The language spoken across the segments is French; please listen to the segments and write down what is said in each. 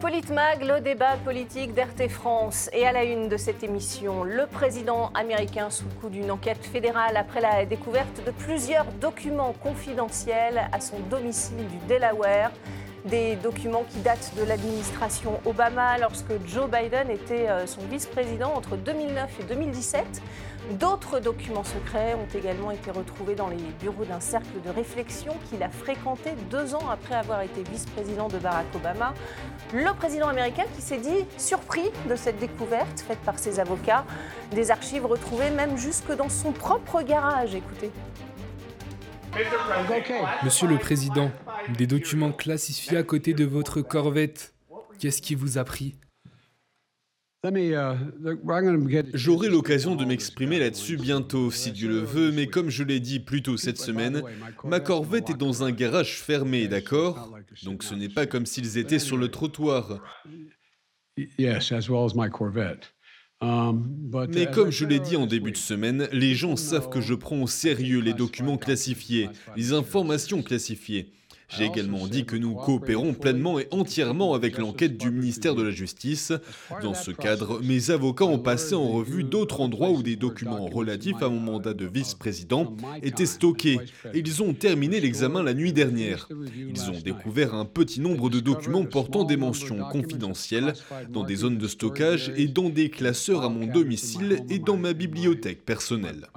Politmag, le débat politique d'RT France. Et à la une de cette émission, le président américain sous le coup d'une enquête fédérale après la découverte de plusieurs documents confidentiels à son domicile du Delaware. Des documents qui datent de l'administration Obama lorsque Joe Biden était euh, son vice-président entre 2009 et 2017. D'autres documents secrets ont également été retrouvés dans les bureaux d'un cercle de réflexion qu'il a fréquenté deux ans après avoir été vice-président de Barack Obama. Le président américain qui s'est dit surpris de cette découverte faite par ses avocats. Des archives retrouvées même jusque dans son propre garage. Écoutez. Monsieur le Président, des documents classifiés à côté de votre corvette. Qu'est-ce qui vous a pris? J'aurai l'occasion de m'exprimer là-dessus bientôt, si Dieu le veut, mais comme je l'ai dit plus tôt cette semaine, ma corvette est dans un garage fermé, d'accord? Donc ce n'est pas comme s'ils étaient sur le trottoir. Um, mais comme je l'ai dit en début de semaine, les gens savent que je prends au sérieux les documents classifiés, les informations classifiées. J'ai également dit que nous coopérons pleinement et entièrement avec l'enquête du ministère de la Justice. Dans ce cadre, mes avocats ont passé en revue d'autres endroits où des documents relatifs à mon mandat de vice-président étaient stockés. ils ont terminé l'examen la nuit dernière. Ils ont découvert un petit nombre de documents portant des mentions confidentielles dans des zones de stockage et dans des classeurs à mon domicile et dans ma bibliothèque personnelle.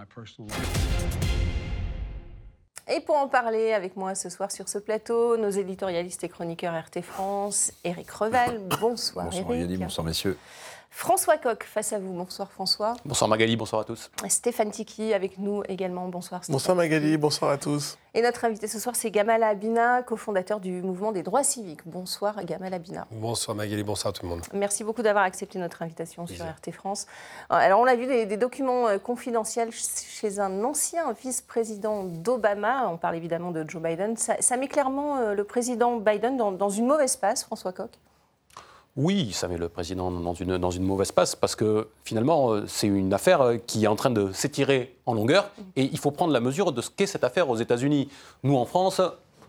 Et pour en parler avec moi ce soir sur ce plateau, nos éditorialistes et chroniqueurs RT France, Éric Revel. Bonsoir, bonsoir Éric. bonsoir messieurs. François Coq face à vous. Bonsoir François. Bonsoir Magali, bonsoir à tous. Stéphane Tiki avec nous également. Bonsoir Stéphane. Bonsoir Magali, bonsoir à tous. Et notre invité ce soir, c'est Gamal Abina, cofondateur du mouvement des droits civiques. Bonsoir Gamal Abina. Bonsoir Magali, bonsoir à tout le monde. Merci beaucoup d'avoir accepté notre invitation sur RT France. Alors on a vu des, documents euh, confidentiels chez un ancien vice-président d'Obama. On parle évidemment de Joe Biden. Ça, met clairement euh, le président Biden dans, dans une mauvaise passe, François Coq? Oui, ça met le président dans une, dans une mauvaise passe parce que finalement, euh, c'est une affaire euh, qui est en train de s'étirer en longueur et il faut prendre la mesure de ce qu'est cette affaire aux États-Unis. Nous, en France,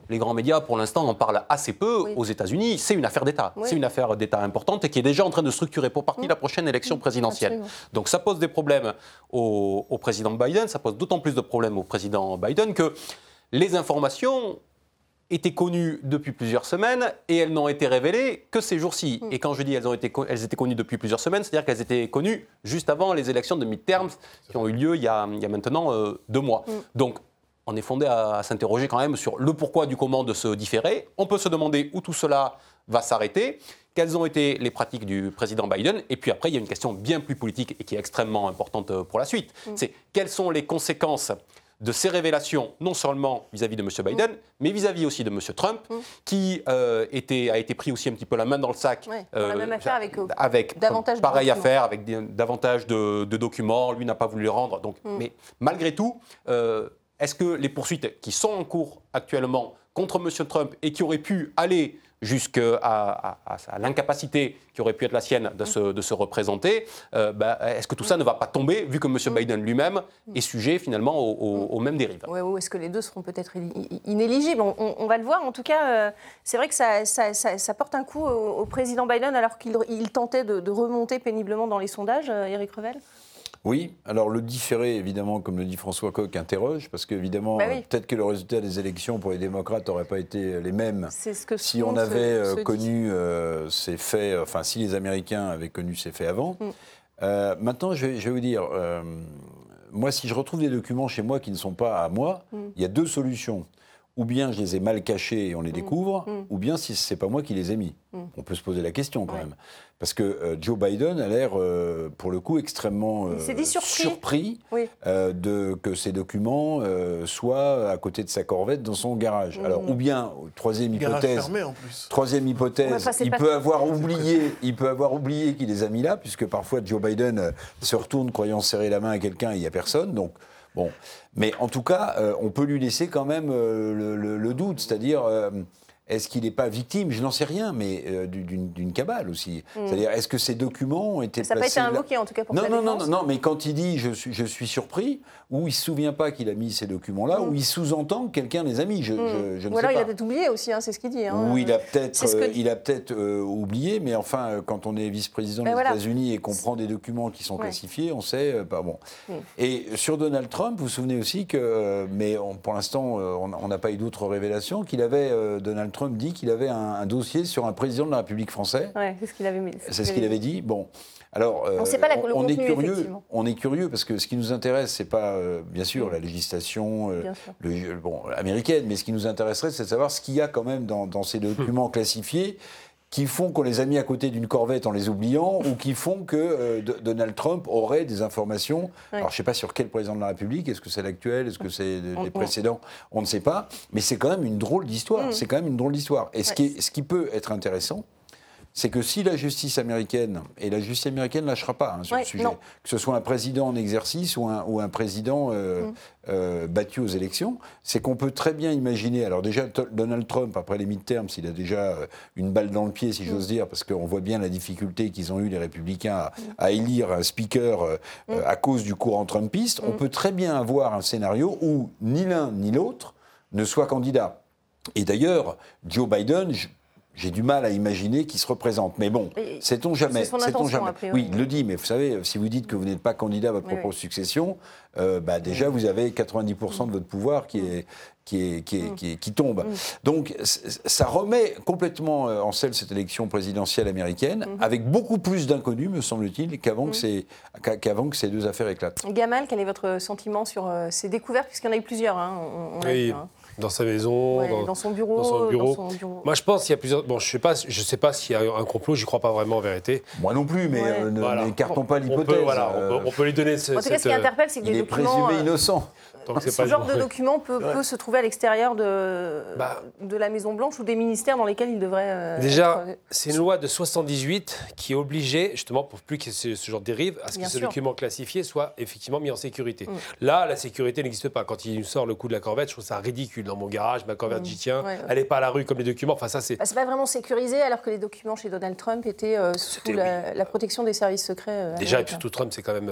les grands médias, pour l'instant, en parlent assez peu. Aux États-Unis, c'est une affaire d'État. C'est une affaire d'État importante et qui est déjà en train de structurer pour partie la prochaine élection présidentielle. Donc ça pose des problèmes au, au président Biden, ça pose d'autant plus de problèmes au président Biden que les informations étaient connues depuis plusieurs semaines et elles n'ont été révélées que ces jours-ci. Mm. Et quand je dis elles, ont été, elles étaient connues depuis plusieurs semaines, c'est-à-dire qu'elles étaient connues juste avant les élections de midterms qui ont eu lieu il y a, il y a maintenant euh, deux mois. Mm. Donc, on est fondé à, s'interroger quand même sur le pourquoi du comment de se différer. On peut se demander où tout cela va s'arrêter, quelles ont été les pratiques du président Biden, et puis après, il y a une question bien plus politique et qui est extrêmement importante pour la suite. Mm. C'est quelles sont les conséquences de ces révélations, non seulement vis-à-vis de M. Biden, mm. mais vis-à-vis aussi de M. Trump, mm. qui euh, était, a été pris aussi un petit peu la main dans le sac. la même euh, affaire avec, euh, avec davantage pareille affaire, avec davantage de, documents. Lui n'a pas voulu les rendre. Donc, mm. Mais malgré tout, est-ce que les poursuites qui sont en cours actuellement contre M. Trump et qui auraient pu aller jusqu'à à, l'incapacité qui aurait pu être la sienne de se, de se représenter, euh, bah, est-ce que tout ça ne va pas tomber, vu que M. Mm. Biden lui-même est sujet finalement aux, mêmes dérives Oui, ou est-ce que les deux seront peut-être inéligibles? On, va le voir. En tout cas, euh, c'est vrai que ça, ça, porte un coup au, président Biden alors qu'il tentait de, de, remonter péniblement dans les sondages, Eric euh, Revel? Oui, alors le différé, évidemment, comme le dit François Coq, interroge, parce qu'évidemment, bah peut-être que le résultat des élections pour les démocrates n'aurait pas été les mêmes si on avait euh, connu euh, ces faits, enfin si les Américains avaient connu ces faits avant. Mm. Euh, maintenant, je vais, vous dire, moi, si je retrouve des documents chez moi qui ne sont pas à moi, mm. il y a deux solutions ou bien je les ai mal cachés et on les mm. découvre, mm. ou bien si c'est pas moi qui les ai mis. Mm. On peut se poser la question quand même. Parce que euh, Joe Biden a l'air, euh, pour le coup, extrêmement euh, surpris, de, que ces documents soient à côté de sa corvette dans son garage. Alors, ou bien, troisième hypothèse, fermé, en plus. troisième hypothèse, il, peut avoir oublié, il peut avoir oublié qu'il les a mis là, puisque parfois Joe Biden se retourne croyant serrer la main à quelqu'un et il n'y a personne. Donc, Bon, mais en tout cas, euh, on peut lui laisser quand même euh, le, doute, c'est-à-dire, euh, est-ce qu'il n'est pas victime, je n'en sais rien, mais euh, d'une cabale aussi hmm. C'est-à-dire, est-ce que ces documents ont été Ça n'a pas été invoqué, en tout cas, pour non, non, non, non, non, mais quand il dit je suis, je suis surpris, ou il ne se souvient pas qu'il a mis ces documents-là, hmm. ou il sous-entend que quelqu'un les a mis, je, je, hmm. Ou alors il a peut-être oublié aussi, hein, c'est ce qu'il dit. Hein. Ou il a peut-être euh, peut euh, oublié, mais enfin, quand on est vice-président ben des États-Unis et qu'on prend des documents qui sont classifiés, on sait, pas bon. Et sur Donald Trump, vous vous souvenez aussi que, mais pour l'instant, on n'a pas eu d'autres révélations, qu'il avait, Donald Trump dit qu'il avait un, dossier sur un président de la République française. c'est ce qu'il avait, c'est ce qu'il avait dit. Bon. Alors, on, pas la, on, est curieux, on est curieux parce que ce qui nous intéresse, c'est pas euh, bien sûr la législation euh, le, bon, américaine, mais ce qui nous intéresserait, c'est de savoir ce qu'il y a quand même dans, dans ces documents classifiés qui font qu'on les a mis à côté d'une corvette en les oubliant, ou qui font que euh, Donald Trump aurait des informations. Alors, je ne sais pas sur quel président de la République, est-ce que c'est l'actuel, est-ce que c'est les précédents, on ne sait pas, mais c'est quand même une drôle d'histoire. Mm. C'est quand même une drôle d'histoire. Et ce, qui ce qui peut être intéressant, c'est que si la justice américaine, et la justice américaine ne lâchera pas hein, sur le sujet, que ce soit un président en exercice ou un, ou un président euh, mm. euh, battu aux élections, c'est qu'on peut très bien imaginer, alors déjà Donald Trump, après les midterms, s'il a déjà euh, une balle dans le pied, si j'ose mm. dire, parce qu'on voit bien la difficulté qu'ils ont eu, les républicains, à, mm. élire un speaker à cause du courant trumpiste, on peut très bien avoir un scénario où ni l'un ni l'autre ne soit candidat. Et d'ailleurs, Joe Biden, j'ai du mal à imaginer qu'il se représente. Mais bon, sait-on jamais. Sait-on jamais. Oui, il le dit, mais vous savez, si vous dites que vous n'êtes pas candidat à votre propre succession, euh, bah déjà vous avez 90% de votre pouvoir qui est, qui, est, qui, est, qui, tombe. Donc ça remet complètement euh, en selle cette élection présidentielle américaine, mm-hmm. avec beaucoup plus d'inconnus, me semble-t-il, qu'avant que, mm. qu'avant que ces deux affaires éclatent. Gamal, quel est votre sentiment sur euh, ces découvertes, puisqu'il y en a eu plusieurs hein, oui. Hein. Dans sa maison, dans, son bureau, dans, son bureau. Moi, je pense qu'il y a plusieurs. Bon, je sais pas, je sais pas s'il y a un complot. J'y crois pas vraiment en vérité. Moi non plus, mais euh, n'écartons pas l'hypothèse. Voilà, on, peut, lui donner. En tout cas, ce qui interpelle, c'est que les documents. présumé innocent. Ce genre de document peut, se trouver à l'extérieur de, bah. de la Maison-Blanche ou des ministères dans lesquels il devrait. Euh, Déjà, c'est une loi de 78 qui obligeait, justement, pour plus que ce, genre de dérive, à ce que ce document classifié soit effectivement mis en sécurité. Mm. Là, la sécurité n'existe pas. Quand il sort le coup de la corvette, je trouve ça ridicule. Dans mon garage, ma corvette, mm. j'y tiens. Elle n'est pas à la rue comme les documents. Enfin, ça, c'est. Bah, c'est pas vraiment sécurisé alors que les documents chez Donald Trump étaient euh, sous la, protection des services secrets. Euh, Déjà, et puis surtout, Trump, c'est quand même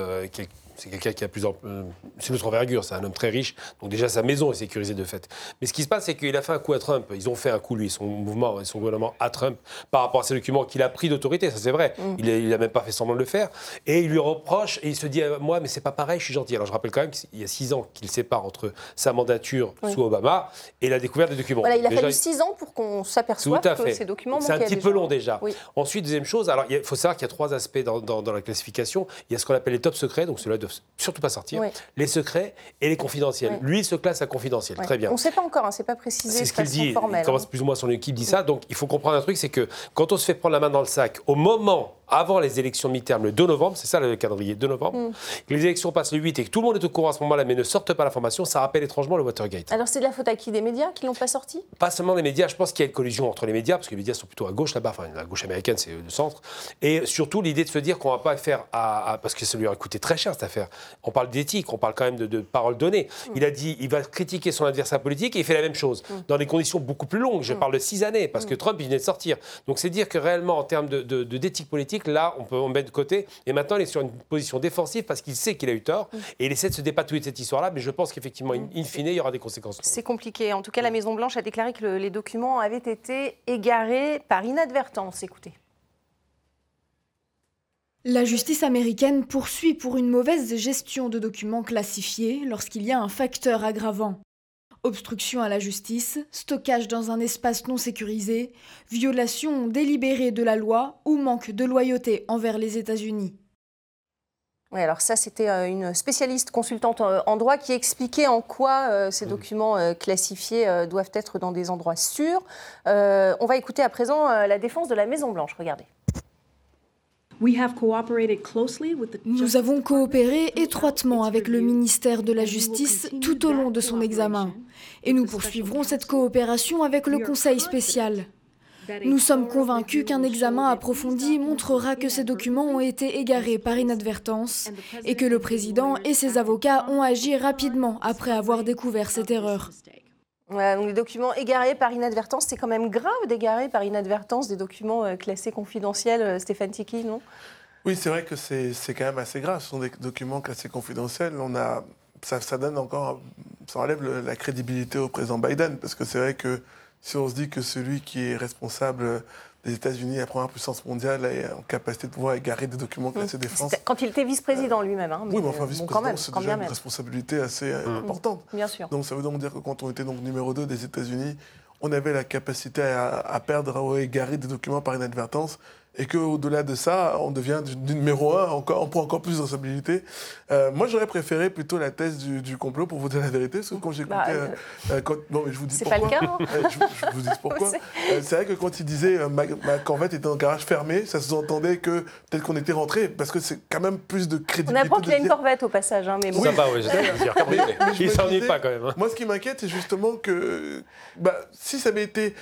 c'est quelqu'un qui a plusieurs. Euh, c'est notre envergure, c'est un homme très riche. Donc, déjà, sa maison est sécurisée de fait. Mais ce qui se passe, c'est qu'il a fait un coup à Trump. Ils ont fait un coup, lui, son mouvement et son gouvernement à Trump par rapport à ces documents qu'il a pris d'autorité. Ça, c'est vrai. Mm. Il n'a même pas fait semblant de le faire. Et il lui reproche et il se dit Moi, mais c'est pas pareil, je suis gentil. Alors, je rappelle quand même qu'il y a six ans qu'il sépare entre sa mandature sous Obama et la découverte des documents. Voilà, il a fallu six ans pour qu'on s'aperçoive que ces documents C'est un petit peu long déjà. Ensuite, deuxième chose, alors il faut savoir qu'il y a trois aspects dans, dans, la classification. Il y a ce qu'on appelle les top secrets, donc ceux-là doivent surtout pas sortir les secrets et les confidentiels. Lui, il se classe à confidentiel. Très bien. On ne sait pas encore, hein, c'est pas précisé. C'est ce qu'il dit. Il commence hein. plus ou moins son équipe dit ça. Donc il faut comprendre un truc, c'est que quand on se fait prendre la main dans le sac, au moment avant les élections mi-term, le 2 novembre, c'est ça le calendrier, 2 novembre, mm. que les élections passent le 8 et que tout le monde est au courant à ce moment-là, mais ne sortent pas l'information, ça rappelle étrangement le Watergate. Alors c'est de la faute à qui? Des médias qui l'ont pas sorti? Pas seulement des médias, je pense qu'il y a une collusion entre les médias, parce que les médias sont plutôt à gauche là-bas, enfin la gauche américaine c'est le centre, et surtout l'idée de se dire qu'on va pas faire à, parce que ça lui a coûté très cher cette affaire. On parle d'éthique, on parle quand même de, paroles données. Mm. Il a dit, il va critiquer son adversaire politique et il fait la même chose, mm. dans des conditions beaucoup plus longues. Je parle de six années, parce que Trump il venait de sortir. Donc c'est dire que réellement en termes d'éthique de, de, politique, là on peut de côté. Et maintenant, il est sur une position défensive parce qu'il sait qu'il a eu tort. Mm. Et il essaie de se dépatouiller de cette histoire-là. Mais je pense qu'effectivement, mm. in fine, il y aura des conséquences. C'est compliqué. En tout cas, la Maison-Blanche a déclaré que les documents avaient été égarés par inadvertance. Écoutez. La justice américaine poursuit pour une mauvaise gestion de documents classifiés lorsqu'il y a un facteur aggravant. Obstruction à la justice, stockage dans un espace non sécurisé, violation délibérée de la loi ou manque de loyauté envers les États-Unis. Oui, alors ça, c'était euh, une spécialiste consultante euh, en droit qui expliquait en quoi euh, ces documents classifiés doivent être dans des endroits sûrs. on va écouter à présent la défense de la Maison-Blanche. Regardez. Nous avons coopéré étroitement avec le ministère de la Justice tout au long de son examen et nous poursuivrons cette coopération avec le Conseil spécial. Nous sommes convaincus qu'un examen approfondi montrera que ces documents ont été égarés par inadvertance et que le président et ses avocats ont agi rapidement après avoir découvert cette erreur. Donc des documents égarés par inadvertance, c'est quand même grave d'égarer par inadvertance des documents euh, classés confidentiels, euh, Stéphane Tiki, non? Oui, c'est vrai que c'est quand même assez grave. Ce sont des documents classés confidentiels. On a, ça donne encore, ça enlève la crédibilité au président Biden, parce que c'est vrai que si on se dit que celui qui est responsable des États-Unis, la première puissance mondiale, est en capacité de pouvoir égarer des documents mmh. classés défense. Quand il était vice-président lui-même. Hein, oui, mais enfin, vice-président, c'est déjà une responsabilité assez euh, mmh. importante. Bien sûr. Donc ça veut donc dire que quand on était donc numéro 2 des États-Unis, on avait la capacité à, à perdre ou à égarer des documents par inadvertance et qu'au-delà de ça, on devient du, numéro un, encore, on prend encore plus de responsabilité. Euh, moi, j'aurais préféré plutôt la thèse du, complot, pour vous dire la vérité, parce que quand j'écoutais... Bah, euh, euh, non, mais je vous dis pourquoi. C'est pas le cas, hein. je, vous dis pourquoi. c'est vrai que quand il disait ma, ma, corvette était dans le garage fermé, ça sous-entendait que peut-être qu'on était rentré, parce que c'est quand même plus de crédibilité. On apprend qu'il a une corvette au passage, hein, mais bon. Oui. Sympa, oui, mais, mais, il s'ennuie pas quand même. Hein. Moi, ce qui m'inquiète, c'est justement que bah, si ça avait été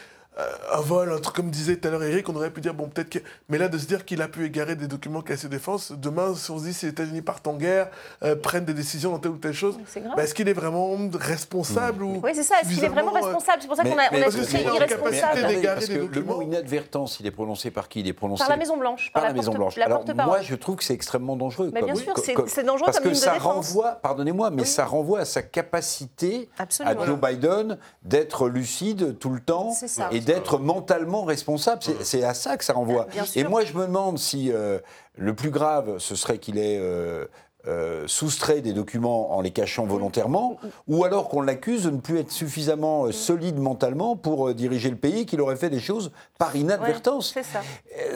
un vol, un truc comme disait tout à l'heure Eric, on aurait pu dire, bon, peut-être que. Mais là, de se dire qu'il a pu égarer des documents classés défense, demain, si on se dit si les États-Unis partent en guerre, euh, prennent des décisions dans telle ou telle chose, bah, est-ce qu'il est vraiment responsable ou Oui, c'est ça, est-ce qu'il est vraiment euh, responsable? C'est pour ça qu'on a, on a dit irresponsable. Parce que le mot inadvertance, il est prononcé par qui? Il est prononcé par la Maison-Blanche. Par, la, Maison-Blanche. Alors, moi, je trouve que c'est extrêmement dangereux. bien sûr, c'est dangereux parce que ça renvoie, pardonnez-moi, mais ça renvoie à sa capacité à Joe Biden d'être lucide tout le temps et d'être mentalement responsable. C'est à ça que ça renvoie. Et moi, je me demande si euh, le plus grave, ce serait qu'il ait euh, euh, soustrait des documents en les cachant volontairement, ou alors qu'on l'accuse de ne plus être suffisamment euh, solide mentalement pour euh, diriger le pays, qu'il aurait fait des choses par inadvertance. c'est ça.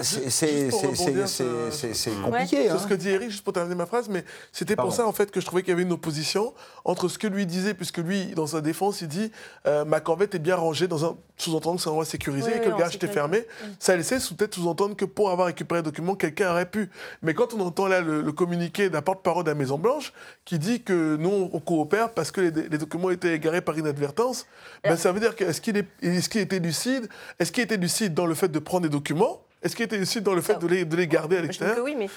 C'est compliqué. C'est ce que dit Eric, juste pour terminer ma phrase, mais c'était pour ça en fait que je trouvais qu'il y avait une opposition entre ce que lui disait, puisque lui, dans sa défense, il dit ma corvette est bien rangée dans un sous-entendre que c'est un endroit sécurisé et que le garage était fermé. Ça laissait sous-tête sous-entendre que pour avoir récupéré le document, quelqu'un aurait pu. Mais quand on entend là le, le communiqué d'un porte-parole de la Maison-Blanche qui dit que nous, on coopère parce que les, documents étaient égarés par inadvertance. Ben, ça veut dire qu'est-ce qu'il est, est, qu était lucide Est-ce qu'il était lucide dans le fait de prendre des documents Est-ce qu'il était lucide dans le fait de les, de les garder à l'extérieur? Oui, mais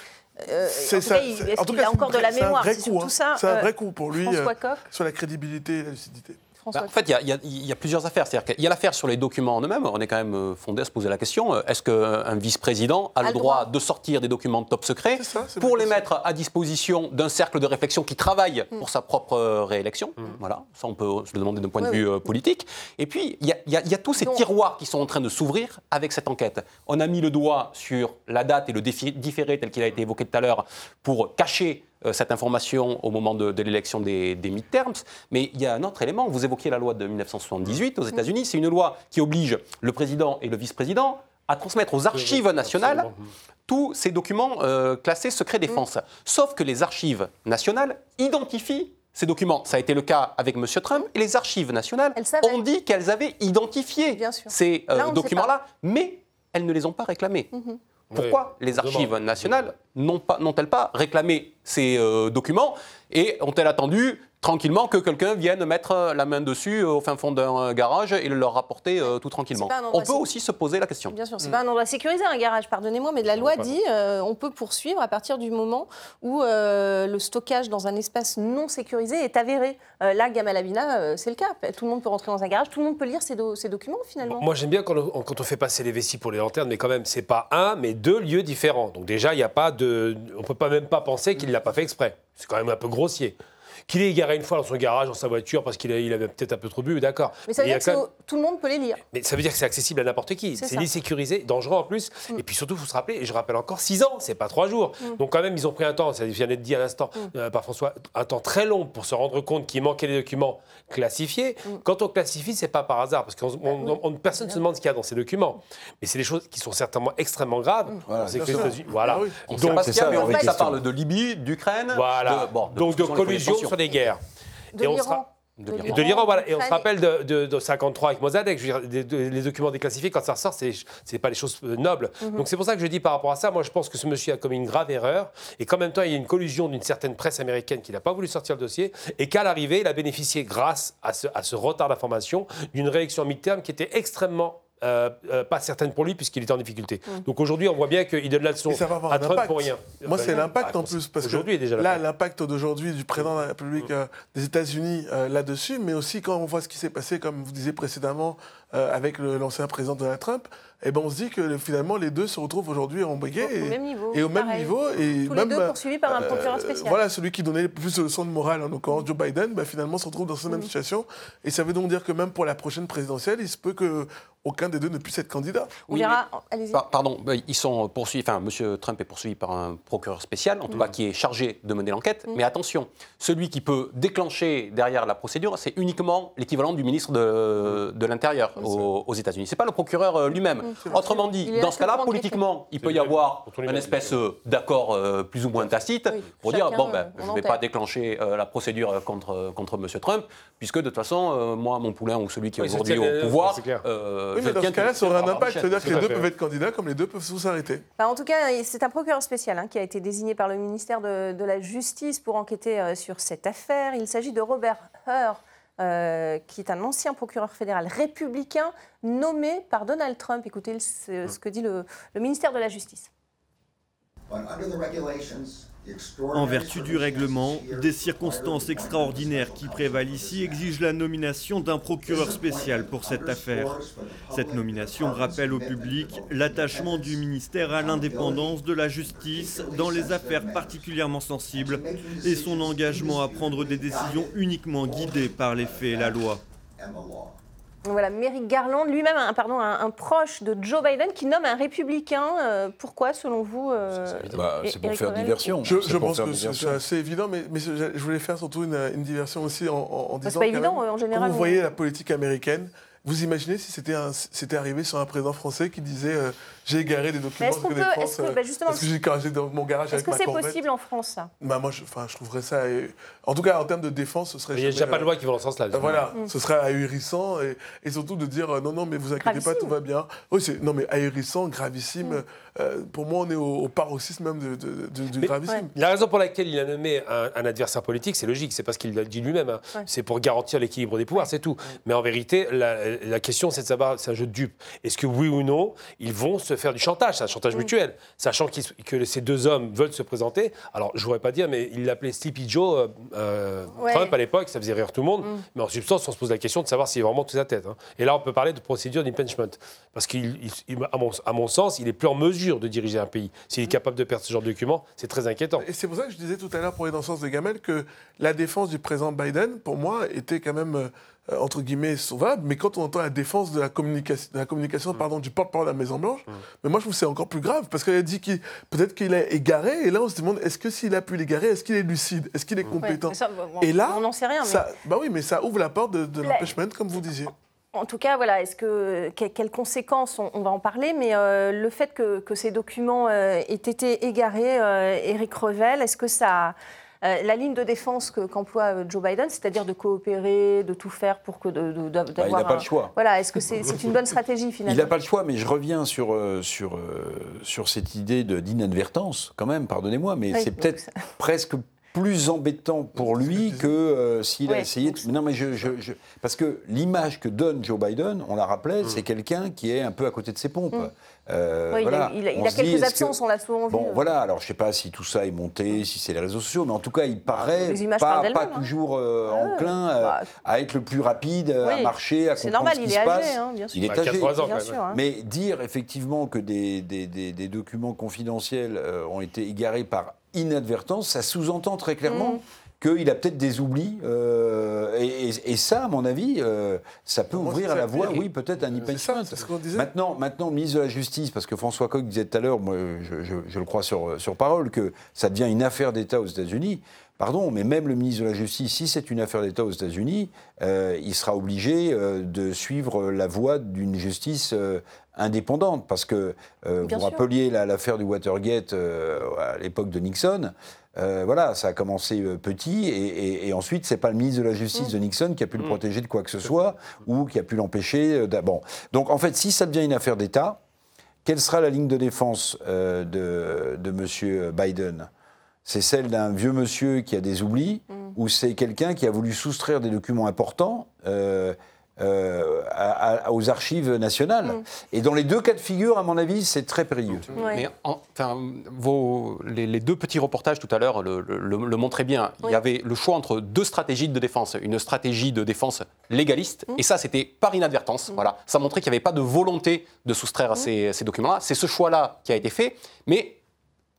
euh, en, ça, tout cas, il, a encore de la mémoire? C'est hein. ça. C'est un vrai coup pour lui euh, sur la crédibilité et la lucidité. Bah, en fait, il y, a plusieurs affaires. C'est-à-dire qu'il y a l'affaire sur les documents en eux-mêmes. On est quand même euh, fondé à se poser la question euh, est-ce qu'un vice-président a, le droit, de sortir des documents top secret pour les mettre à disposition d'un cercle de réflexion qui travaille mm. pour sa propre euh, réélection mm. Voilà, ça on peut se le demander d'un point de vue politique. Et puis, il y, a tous ces tiroirs qui sont en train de s'ouvrir avec cette enquête. On a mis le doigt sur la date et le différé tel qu'il a été évoqué tout à l'heure pour cacher euh, cette information au moment de, l'élection des, des midterms. Mais il y a un autre élément. Vous évoquiez la loi de 1978 aux États-Unis. C'est une loi qui oblige le président et le vice-président à transmettre aux archives nationales tous ces documents euh, classés secret défense. Sauf que les archives nationales identifient ces documents. Ça a été le cas avec M. Trump. Et les archives nationales ont dit qu'elles avaient identifié ces euh, documents-là, mais elles ne les ont pas réclamés. Mm-hmm. Pourquoi les archives nationales n'ont-elles pas, réclamé ces euh, documents et ont-elles attendu tranquillement que quelqu'un vienne mettre la main dessus euh, au fin fond d'un euh, garage et le leur rapporter euh, tout tranquillement. On peut aussi se poser la question. Bien sûr, c'est pas un endroit sécurisé un garage, pardonnez-moi, mais la loi dit on peut poursuivre à partir du moment où le stockage dans un espace non sécurisé est avéré. là, Gamalabina, c'est le cas. Tout le monde peut rentrer dans un garage, tout le monde peut lire ces, documents finalement. Moi, j'aime bien quand on, quand on, fait passer les vessies pour les lanternes, mais quand même, c'est pas un, mais deux lieux différents. Donc déjà, il n'y a pas de, on peut pas même pas penser qu'il l'a pas fait exprès. C'est quand même un peu grossier. Qu'il ait égaré une fois dans son garage, dans sa voiture, parce qu'il il avait peut-être un peu trop bu, d'accord. Mais ça veut dire que tout le monde peut les lire. Mais ça veut dire que c'est accessible à n'importe qui. C'est ni sécurisé, dangereux en plus. Mm. Et puis surtout, il faut se rappeler, et je rappelle encore, 6 ans, c'est pas 3 jours. Mm. Donc quand même, ils ont pris un temps, ça vient d'être dit à l'instant mm. euh, par François, un temps très long pour se rendre compte qu'il manquait des documents classifiés. Quand on classifie, c'est pas par hasard, parce que bah personne ne se demande ce qu'il y a dans ces documents. Mais c'est des choses qui sont certainement extrêmement graves. Voilà. voilà. Ah Donc, c'est ça, mais ça parle de Libye, d'Ukraine. Voilà. Donc de collusion sur des guerres. De l'Iran. De l'Iran, voilà. Et on se rappelle de, de, 53 avec Mossadegh. Je veux dire, les documents déclassifiés, quand ça ressort, c'est n'est pas les choses euh, nobles. Mhm. Donc c'est pour ça que je dis par rapport à ça, moi je pense que ce monsieur a commis une grave erreur et qu'en même temps il y a une collusion d'une certaine presse américaine qui n'a pas voulu sortir le dossier et qu'à l'arrivée il a bénéficié grâce à ce, à ce retard d'information d'une réélection mi-terme qui était extrêmement euh, euh, pas certaine pour lui puisqu'il était en difficulté. Donc aujourd'hui, on voit bien qu'il donne la leçon à Trump pour rien. Moi, c'est l'impact en plus parce que déjà là, l'impact d'aujourd'hui du président de la République euh, des États-Unis là-dessus, mais aussi quand on voit ce qui s'est passé, comme vous disiez précédemment, avec l'ancien président Donald Trump, eh ben on se dit que finalement les deux se retrouvent aujourd'hui et, au même niveau. Et au même niveau et Tous les deux poursuivis par un procureur spécial. voilà, celui qui donnait le plus de leçons de morale, en l'occurrence Joe Biden, ben, finalement se retrouve dans cette même mm. situation. Et ça veut donc dire que même pour la prochaine présidentielle, il se peut que aucun des deux ne puisse être candidat. Oui, Allez-y. pardon, ils sont poursuivis, enfin, M. Trump est poursuivi par un procureur spécial, en tout mm. cas qui est chargé de mener l'enquête. Mm. Mais attention, celui qui peut déclencher derrière la procédure, c'est uniquement l'équivalent du ministre de, de l'Intérieur aux, États-Unis. C'est pas le procureur euh, lui-même. Autrement dit, dans ce cas-là, politiquement, il peut y avoir une espèce euh, d'accord euh, plus ou moins tacite pour dire bon, ben, je ne vais pas déclencher la procédure contre, contre M. Trump, puisque de toute façon, moi, mon poulain ou celui qui est aujourd'hui au pouvoir, oui, mais dans ce cas-là, ça aura un impact. C'est-à-dire que les deux peuvent être candidats comme les deux peuvent tous s'arrêter. Bah, en tout cas, c'est un procureur spécial hein, qui a été désigné par le ministère de, la Justice pour enquêter euh, sur cette affaire. Il s'agit de Robert Hur. Euh, qui est un ancien procureur fédéral républicain nommé par Donald Trump. Écoutez ce, que dit le ministère de la Justice. En vertu du règlement, des circonstances extraordinaires qui prévalent ici exigent la nomination d'un procureur spécial pour cette affaire. Cette nomination rappelle au public l'attachement du ministère à l'indépendance de la justice dans les affaires particulièrement sensibles et son engagement à prendre des décisions uniquement guidées par les faits et la loi. Voilà, Merrick Garland, lui-même un, pardon, un, proche de Joe Biden, qui nomme un républicain. Euh, pourquoi, selon vous euh, bah, C'est pour faire diversion. Je, pense que c'est assez évident, mais, mais, je voulais faire surtout une, diversion aussi en, en disant. C'est pas évident, en général. Quand vous voyez la politique américaine, vous imaginez si c'était arrivé sur un président français qui disait euh, j'ai égaré des documents de défense que, bah, parce que j'ai dans mon garage avec ma Est-ce que c'est possible en France ça? Bah, Moi, je, je trouverais ça. En tout cas, en termes de défense, ce serait. Il n'y a déjà pas de loi qui va dans ce sens-là. voilà, mm. ce serait ahurissant et, et, surtout de dire euh, non, non, mais vous inquiétez pas, tout va bien. Oui, c'est non, mais ahurissant, gravissime. Mm. Euh, pour moi, on est au, paroxysme même de, du gravissime. La raison pour laquelle il a nommé un, adversaire politique, c'est logique, c'est parce qu'il l'a dit lui-même. Hein. C'est pour garantir l'équilibre des pouvoirs, c'est tout. Mais en vérité, la, la question, c'est de savoir, c'est un jeu de dupes. Est-ce que oui ou non, ils vont se faire du chantage C'est un chantage mm. mutuel. Sachant que ces deux hommes veulent se présenter. Alors, je ne voudrais pas dire, mais il l'appelait Sleepy Joe euh, euh, Trump à l'époque, ça faisait rire tout le monde. Mm. Mais en substance, on se pose la question de savoir s'il est vraiment tout sa tête. Hein. Et là, on peut parler de procédure d'impeachment. Parce qu'à mon, à mon sens, il est plus en mesure de diriger un pays. S'il est mm. capable de perdre ce genre de documents, c'est très inquiétant. Et c'est pour ça que je disais tout à l'heure, pour aller dans le sens de Gamel, que la défense du président Biden, pour moi, était quand même euh, entre guillemets sauvable, mais quand on entend la défense de la communication, de la communication mm. pardon, du porte-parole de la Maison Blanche, mm. mais moi je trouve que c'est encore plus grave parce qu'elle a dit qu'il peut-être qu'il est égaré, et là on se demande est-ce que s'il a pu l'égarer, est-ce qu'il est lucide, est-ce qu'il est compétent? Et là, on n'en sait rien. Ça, bah oui, mais ça ouvre la porte de, de l'empêchement, comme vous disiez. En tout cas, voilà, est-ce que quelles conséquences on, va en parler, mais euh, le fait que, que, ces documents euh, aient été égarés, Eric Revel, est-ce que ça euh, la ligne de défense qu'emploie euh, Joe Biden, c'est-à-dire de coopérer, de tout faire pour que de, bah, il n'a pas le choix. Voilà, est-ce que c'est une bonne stratégie finalement Il n'a pas le choix, mais je reviens sur, euh, sur, sur cette idée d'inadvertance, quand même, pardonnez-moi, mais c'est peut-être presque plus embêtant pour lui que s'il a essayé de... Non, mais je, je, Parce que l'image que donne Joe Biden, on l'a rappelé, mm. c'est quelqu'un qui est un peu à côté de ses pompes. Mm. Euh, il a, quelques absences, on l'a souvent vu. Bon, voilà, alors je ne sais pas si tout ça est monté, si c'est les réseaux sociaux, mais en tout cas, il paraît pas, pas hein. toujours euh, ah enclin bah, à être le plus rapide, à marcher, à comprendre normal, ce qui se passe. Hein, bien sûr. Il est âgé, bien sûr, hein. mais dire effectivement que des, des, des, documents confidentiels euh, ont été égarés par inadvertance, ça sous-entend très clairement mm qu'il a peut-être des oublis. Euh, et, ça, à mon avis, euh, ça peut ouvrir à la voie, oui, peut-être un impeachment. Maintenant, maintenant, ministre de la Justice, parce que François Coq disait tout à l'heure, je, le crois sur, sur parole, que ça devient une affaire d'État aux États-Unis. Pardon, mais même le ministre de la Justice, si c'est une affaire d'État aux États-Unis, euh, il sera obligé de suivre la voie d'une justice indépendante. Parce que vous rappeliez l'affaire du Watergate à l'époque de Nixon. Euh, voilà, ça a commencé euh, petit et, et, ensuite c'est pas le ministre de la Justice de Nixon qui a pu le mm. protéger de quoi que ce soit ou qui a pu l'empêcher. Euh, bon, donc en fait, si ça devient une affaire d'État, quelle sera la ligne de défense de, de M. Biden? C'est celle d'un vieux monsieur qui a des oublis mm. ou c'est quelqu'un qui a voulu soustraire des documents importants euh, aux archives nationales. Mm. Et dans les deux cas de figure, à mon avis, c'est très périlleux. Mais enfin, vos, les, deux petits reportages tout à l'heure le, le, montraient bien. Il y avait le choix entre deux stratégies de défense. Une stratégie de défense légaliste, mm. et ça, c'était par inadvertance. Mm. Voilà. Ça montrait qu'il n'y avait pas de volonté de soustraire ces, ces documents-là. C'est ce choix-là qui a été fait. Mais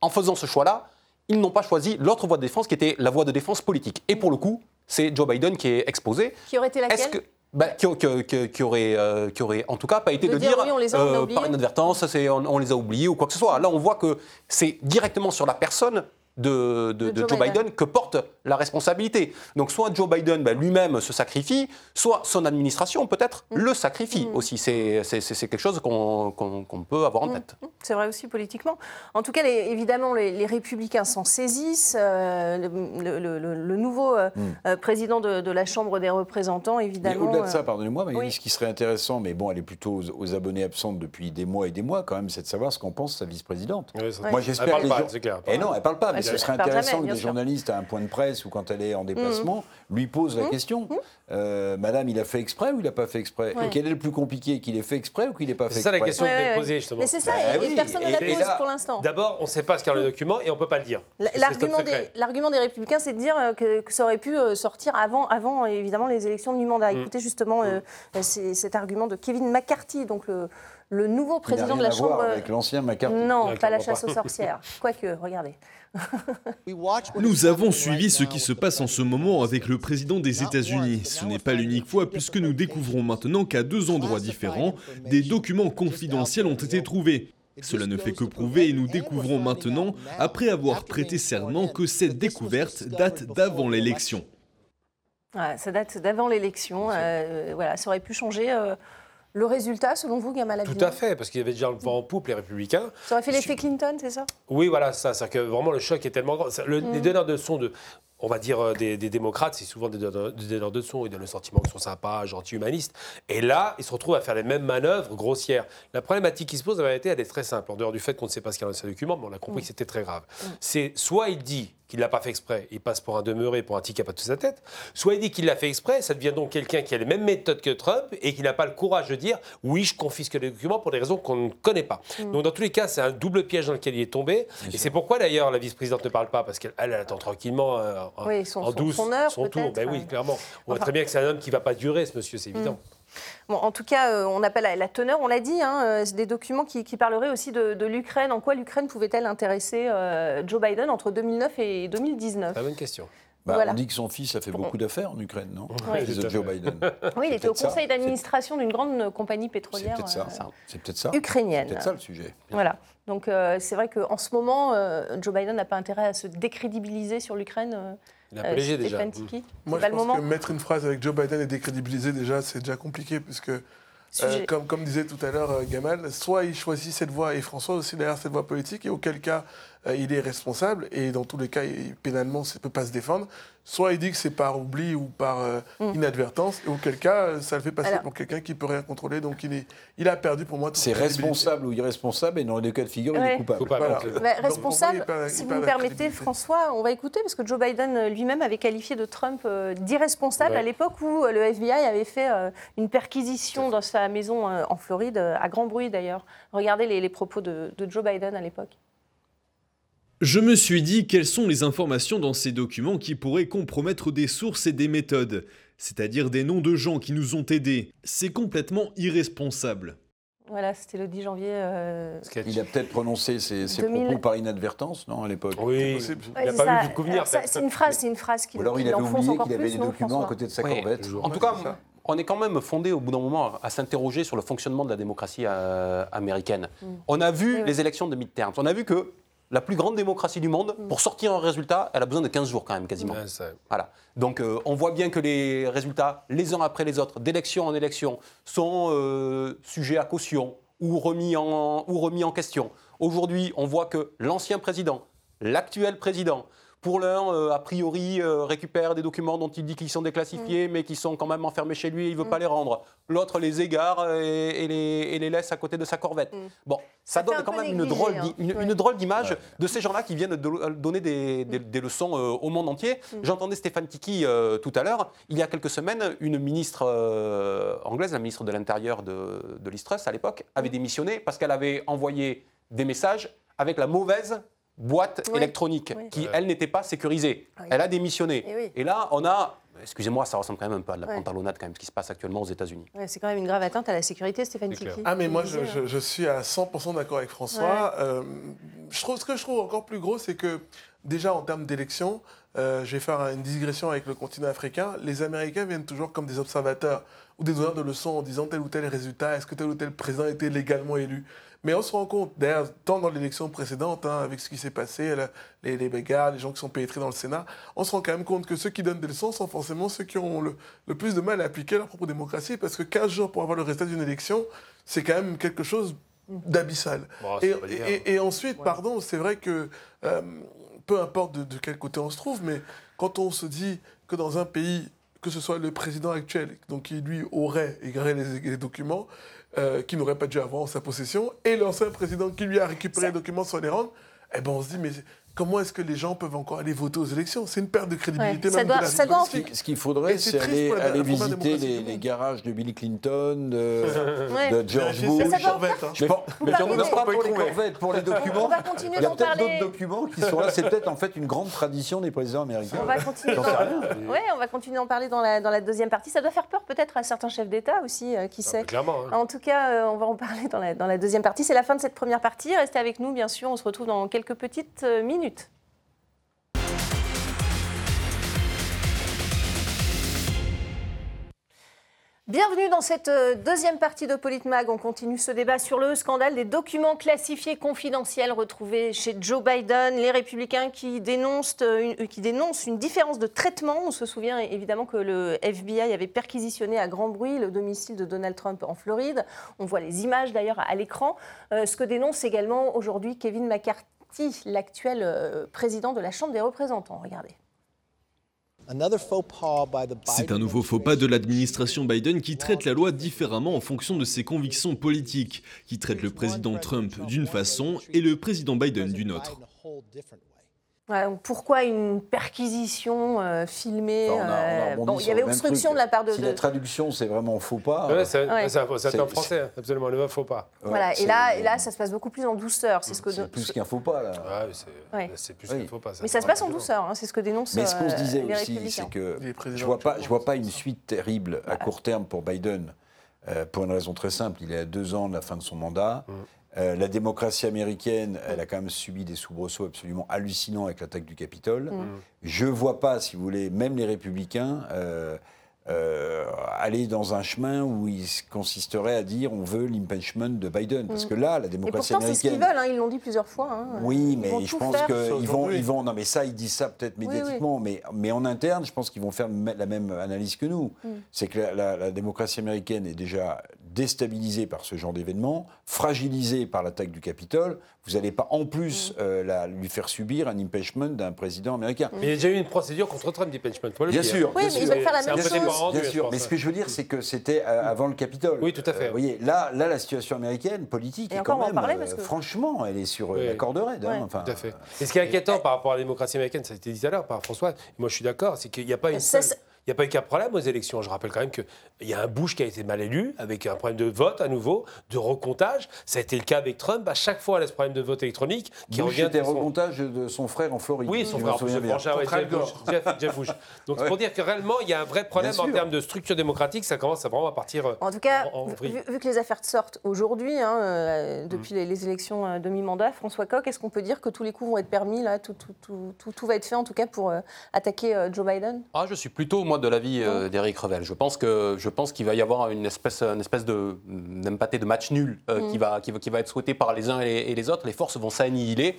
en faisant ce choix-là, ils n'ont pas choisi l'autre voie de défense qui était la voie de défense politique. Et pour le coup, c'est Joe Biden qui est exposé. Qui aurait été laquelle? Que, bah, qui, aurait, euh, qui aurait en tout cas pas été de, dire, oui, on les a euh, par inadvertance, on, on, les a oubliés ou quoi que ce soit. Là, on voit que c'est directement sur la personne de, Joe, Biden. que porte la responsabilité. Donc soit Joe Biden ben, lui-même se sacrifie, soit son administration peut-être mm. le sacrifie mm. aussi. C'est quelque chose qu'on peut avoir en mm. tête. C'est vrai aussi politiquement. En tout cas, évidemment, les, républicains s'en saisissent. Euh, le, nouveau euh, euh, président de, la Chambre des représentants, évidemment... Au-delà de ça, pardonnez-moi, mais ce qui serait intéressant, mais bon, elle est plutôt aux, abonnés absents depuis des mois et des mois quand même, c'est de savoir ce qu'en pense sa vice-présidente. Moi, j'espère que les gens... Clair, et eh non, elle parle pas, mais ce serait intéressant que des journalistes à un point de presse ou quand elle est en déplacement mmh. lui posent la mmh. question. Mmh. Euh, madame, il a fait exprès ou il n'a pas fait exprès? Et quel est le plus compliqué Qu'il ait fait exprès ou qu'il n'ait pas fait exprès C'est ça la question que je posée justement. Mais c'est ça, bah et, personne ne la pose pour l'instant. D'abord, on ne sait pas ce qu'il y a dans le document et on ne peut pas le dire. L'argument des, républicains, c'est de dire euh, que, ça aurait pu euh, sortir avant, avant évidemment les élections de mi-mandat. Écoutez justement cet argument de Kevin McCarthy, donc le le nouveau président de la Chambre. avec l'ancien McCarthy. Non, pas la chasse aux sorcières. Quoique, regardez. Nous avons suivi ce qui se passe en ce moment avec le président des États-Unis. Ce n'est pas l'unique fois puisque nous découvrons maintenant qu'à deux endroits différents, des documents confidentiels ont été trouvés. Cela ne fait que prouver et nous découvrons maintenant, après avoir prêté serment, que cette découverte date d'avant l'élection. ça date d'avant l'élection. Euh, voilà, ça aurait pu changer. Euh, le résultat, selon vous, Gamal Tout à fait, parce qu'il y avait déjà le vent en poupe, les Républicains. Ça aurait fait l'effet Clinton, c'est ça? Oui, voilà, ça. C'est que vraiment le choc est tellement grand. Les mm. donneurs de son de, on va dire, euh, des, démocrates, c'est souvent des donneurs, de son, ils donnent le sentiment qu'ils sont sympas, gentils, humanistes. Et là, ils se retrouvent à faire les mêmes manœuvres grossières. La problématique qui se pose, en réalité, elle est très simple. En dehors du fait qu'on ne sait pas ce qu'il y a dans ces documents, mais on a compris mm. que c'était très grave. Mm. C'est soit il dit qu'il ne l'a pas fait exprès, il passe pour un demeuré, pour un type qui n'a pas toute sa tête. Soit il dit qu'il l'a fait exprès, ça devient donc quelqu'un qui a les mêmes méthodes que Trump et qui n'a pas le courage de dire oui, je confisque les documents pour des raisons qu'on ne connaît pas. Mm. Donc dans tous les cas, c'est un double piège dans lequel il est tombé. et c'est pourquoi d'ailleurs la vice-présidente ne parle pas, parce qu'elle elle attend tranquillement euh, en douce son, heure. Son tour. Ben oui, clairement. On voit très bien que c'est un homme qui ne va pas durer, ce monsieur, c'est évident. Mm. Bon, en tout cas, euh, on n'a pas la, teneur, on l'a dit, hein, euh, des documents qui, parleraient aussi de, l'Ukraine. En quoi l'Ukraine pouvait-elle intéresser euh, Joe Biden entre 2009 et 2019 Très bonne question. Bah, On dit que son fils a fait beaucoup d'affaires en Ukraine, non? Oui. Joe Biden. Oui, il était au conseil d'administration d'une grande compagnie pétrolière C'est peut-être ça. ukrainienne. C'est peut-être ça le sujet. Voilà. Donc c'est vrai qu'en ce moment, Joe Biden n'a pas intérêt à se décrédibiliser sur l'Ukraine. Il a déjà. Moi, je pense que mettre une phrase avec Joe Biden et décrédibiliser, déjà, c'est déjà compliqué, puisque, euh, comme, comme disait tout à l'heure euh, Gamal, soit il choisit cette voie, et François aussi derrière cette voie politique, et auquel cas euh, il est responsable, et dans tous les cas, pénalement, ça ne peut pas se défendre, soit il dit que c'est par oubli ou par euh, mm. inadvertance, et auquel cas, euh, ça le fait passer pour quelqu'un qui ne peut rien contrôler. Donc il, est, il a perdu pour moi. C'est responsable ou irresponsable, et dans les deux cas de figure, il est coupable. responsable, si vous me permettez, François, on va écouter, parce que Joe Biden euh, lui-même avait qualifié de Trump d'irresponsable à l'époque où le FBI avait fait une perquisition dans sa maison en Floride, à grand bruit d'ailleurs. Regardez les, propos de Joe Biden à l'époque. Je me suis dit quelles sont les informations dans ces documents qui pourraient compromettre des sources et des méthodes, c'est-à-dire des noms de gens qui nous ont aidés? C'est complètement irresponsable. Voilà, c'était le 10 janvier. Euh, il a peut-être prononcé ses, propos par inadvertance, non, à l'époque? Oui, il n'a pas eu du souvenir. C'est une phrase, c'est une phrase qui. Ou alors il avait oublié qu'il avait des documents à côté de sa corvette. En tout cas, on est quand même fondé au bout d'un moment à s'interroger sur le fonctionnement de la démocratie euh, américaine. Mm. On a vu les élections de midterms. On a vu que la plus grande démocratie du monde, pour sortir un résultat, elle a besoin de 15 jours quand même, quasiment. voilà. Donc euh, on voit bien que les résultats, les uns après les autres, d'élection en élection, sont euh, sujets à caution ou remis en, ou remis en question. Aujourd'hui, on voit que l'ancien président, l'actuel président, Pour l'un, a priori, récupère des documents dont il dit qu'ils sont déclassifiés, mm. mais qui sont quand même enfermés chez lui et il ne veut mm. pas les rendre. L'autre les égare et, les, les, laisse à côté de sa corvette. Mm. Bon, ça, donne quand même une drôle, hein. une, drôle d'image de ces gens-là qui viennent de donner des, des, leçons au monde entier. J'entendais Stéphane Tiki tout à l'heure. Il y a quelques semaines, une ministre anglaise, la ministre de l'Intérieur de, de l'Istrus à l'époque, avait démissionné parce qu'elle avait envoyé des messages avec la mauvaise boîte électronique qui, elle, n'était pas sécurisée. Elle a démissionné. Et, là, on a Excusez-moi, ça ressemble quand même un peu à de la pantalonnade, quand même, ce qui se passe actuellement aux États-Unis. c'est quand même une grave atteinte à la sécurité, Stéphane Tiki. Ah, mais moi, je, suis à 100% d'accord avec François. Euh, je trouve, ce que je trouve encore plus gros, c'est que, déjà, en termes d'élection, euh, je vais faire une digression avec le continent africain. Les Américains viennent toujours comme des observateurs ou des donneurs de leçons en disant tel ou tel résultat, est-ce que tel ou tel président a été légalement élu? Mais on se rend compte, d'ailleurs, tant dans l'élection précédente, hein, avec ce qui s'est passé, les, les bagarres, les gens qui sont pénétrés dans le Sénat, on se rend quand même compte que ceux qui donnent des leçons sont forcément ceux qui ont le, plus de mal à appliquer leur propre démocratie, parce que 15 jours pour avoir le résultat d'une élection, c'est quand même quelque chose d'abyssal. et, ensuite, pardon, c'est vrai que euh, peu importe de, quel côté on se trouve, mais quand on se dit que dans un pays, que ce soit le président actuel, donc qui lui aurait égaré les documents, euh, qui n'aurait pas dû avoir en sa possession, et l'ancien président qui lui a récupéré les documents sur les rendre, eh ben on se dit, mais comment est-ce que les gens peuvent encore aller voter aux élections? C'est une perte de crédibilité. même de Ce qu'il faudrait, c'est aller, aller visiter les, garages de Bill Clinton, de, George Bush. Mais ça mais, pas pour les corvettes, pour les documents. On va continuer Il y a peut-être d'autres documents qui sont là. C'est peut-être en fait une grande tradition des présidents américains. On va continuer. Oui, on va continuer d'en parler dans la, dans la deuxième partie. Ça doit faire peur peut-être à certains chefs d'État aussi, euh, qui ah, sait. Clairement. Hein. En tout cas, euh, on va en parler dans la, dans la deuxième partie. C'est la fin de cette première partie. Restez avec nous, bien sûr. On se retrouve dans quelques petites euh, Bienvenue dans cette euh, deuxième partie de Politmag. On continue ce débat sur le scandale des documents classifiés confidentiels retrouvés chez Joe Biden, les républicains qui dénoncent euh, dénoncent une différence de traitement. On se souvient évidemment que le FBI avait perquisitionné à grand bruit le domicile de Donald Trump en Floride. On voit les images d'ailleurs à l'écran. Euh, ce que dénonce également aujourd'hui Kevin McCarthy l'actuel euh, président de la Chambre des représentants. Regardez. C'est un nouveau faux pas de l'administration Biden qui traite la loi différemment en fonction de ses convictions politiques, qui traite le président Trump d'une façon et le président Biden d'une autre pourquoi une perquisition euh, filmée euh, bon, Il y avait obstruction de la part de. Si la traduction, c'est vraiment faux pas. Ouais, c'est un français, absolument, le faux pas. voilà, et là, et là, ça se passe beaucoup plus en douceur. C'est ce que. plus qu'un faux pas, là. c'est plus qu'un faux pas. Mais ça se passe en douceur, hein, c'est ce que dénonce. Mais ce qu'on se disait euh, aussi, c'est que je vois pas, je vois pas une suite terrible à court terme pour Biden. pour une raison très simple, il est à deux ans de la fin de son mandat. Mm. Euh, la démocratie américaine, elle a quand même subi des soubresauts absolument hallucinants avec l'attaque du Capitole. Mm. Je ne vois pas, si vous voulez, même les républicains euh, euh, aller dans un chemin où il consisterait à dire on veut l'impeachment de Biden. Parce que là, la démocratie américaine. C'est ce qu'ils veulent, hein, ils l'ont dit plusieurs fois. Hein. Oui, mais je pense qu'ils vont, ils vont. Non, mais ça, ils disent ça peut-être médiatiquement, Mais, mais en interne, je pense qu'ils vont faire la même analyse que nous. Mm. C'est que la, démocratie américaine est déjà déstabilisée par ce genre d'événement, fragilisée par l'attaque du Capitole. Vous n'allez pas en plus mm. euh, lui faire subir un impeachment d'un président américain. Mais il y a déjà eu une procédure contre Trump d'impeachment. Bien sûr. Oui, mais ils veulent faire la même chose. Bien sûr, mais ce que je veux dire, c'est que c'était euh, avant le Capitole. Oui, tout à fait. Euh, vous voyez, là, là, la situation américaine, politique, est quand même, euh, franchement, elle est sur la corde raide. Hein, enfin, tout à fait. Et ce qui est inquiétant par rapport à la démocratie américaine, ça a été dit tout à l'heure par François, moi je suis d'accord, c'est qu'il n'y a pas une seule... Il n'y a pas eu qu'un problème aux élections. Je rappelle quand même qu'il y a un Bush qui a été mal élu, avec un problème de vote à nouveau, de recomptage. Ça a été le cas avec Trump. À chaque fois, il a ce problème de vote électronique qui Bush revient. des recomptage de son frère en Floride. Oui, son frère, Jeff, Jeff, Bush. Donc c'est pour dire que réellement, il y a un vrai problème en termes de structure démocratique. Ça commence à vraiment à partir. Euh, en tout cas, vu, que les affaires sortent aujourd'hui, hein, euh, depuis mm. les, élections euh, demi-mandat, François Coq, est-ce qu'on peut dire que tous les coups vont être permis là tout, tout, tout, tout, va être fait en tout cas pour attaquer Joe Biden? Ah, Je suis plutôt moi de l'avis euh, d'Éric Revel. Je pense que je pense qu'il va y avoir une espèce, une espèce de de match nul euh, mm. qui, va, qui, va, qui va être souhaité par les uns et les, autres. Les forces vont s'annihiler.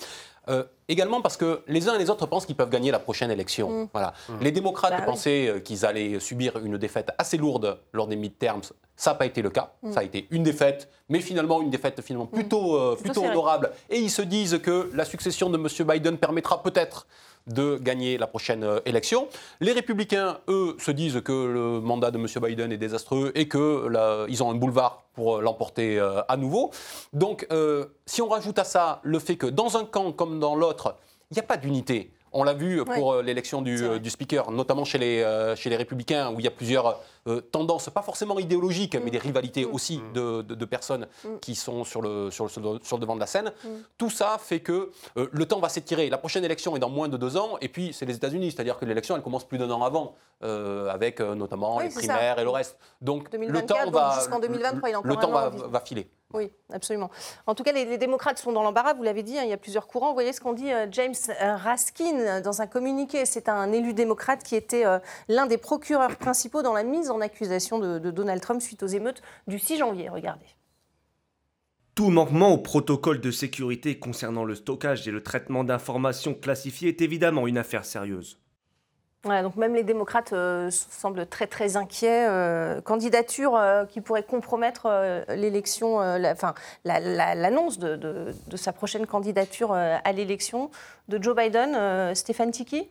Euh, également parce que les uns et les autres pensent qu'ils peuvent gagner la prochaine élection. Mm. Voilà. Mm. Les démocrates bah pensaient qu'ils allaient subir une défaite assez lourde lors des midterms. Ça n'a pas été le cas. Ça a été une défaite, mais finalement une défaite finalement plutôt, plutôt honorable. Et ils se disent que la succession de M. Biden permettra peut-être de gagner la prochaine élection. Les républicains, eux, se disent que le mandat de M. Biden est désastreux et qu'ils ont un boulevard pour l'emporter à nouveau. Donc, si on rajoute à ça le fait que dans un camp comme dans l'autre, il n'y a pas d'unité. On l'a vu pour euh, l'élection euh, du, speaker, notamment chez les, euh, chez les républicains, où il y a plusieurs tendances, pas forcément idéologiques, mais mm. des rivalités mm. aussi mm. de, personnes qui sont sur le, sur, le, sur devant de la scène. Tout ça fait que le temps va s'étirer. La prochaine élection est dans moins de deux ans, et puis c'est les États-Unis, c'est-à-dire que l'élection, elle commence plus d'un an avant, avec notamment les primaires et le reste. Donc le temps va, le temps va filer. Oui, absolument. En tout cas, les, démocrates sont dans l'embarras, vous l'avez dit, hein, il y a plusieurs courants. Vous voyez ce qu'on dit euh, James euh, Raskin dans un communiqué. C'est un élu démocrate qui était euh, l'un des procureurs principaux dans la mise en accusation de, de Donald Trump suite aux émeutes du 6 janvier. Regardez. Tout manquement au protocole de sécurité concernant le stockage et le traitement d'informations classifiées est évidemment une affaire sérieuse donc même les démocrates euh, semblent très très inquiets. Euh, candidature euh, qui pourrait compromettre l'élection, enfin l'annonce de, sa prochaine candidature à l'élection de Joe Biden. Stéphane Tiki?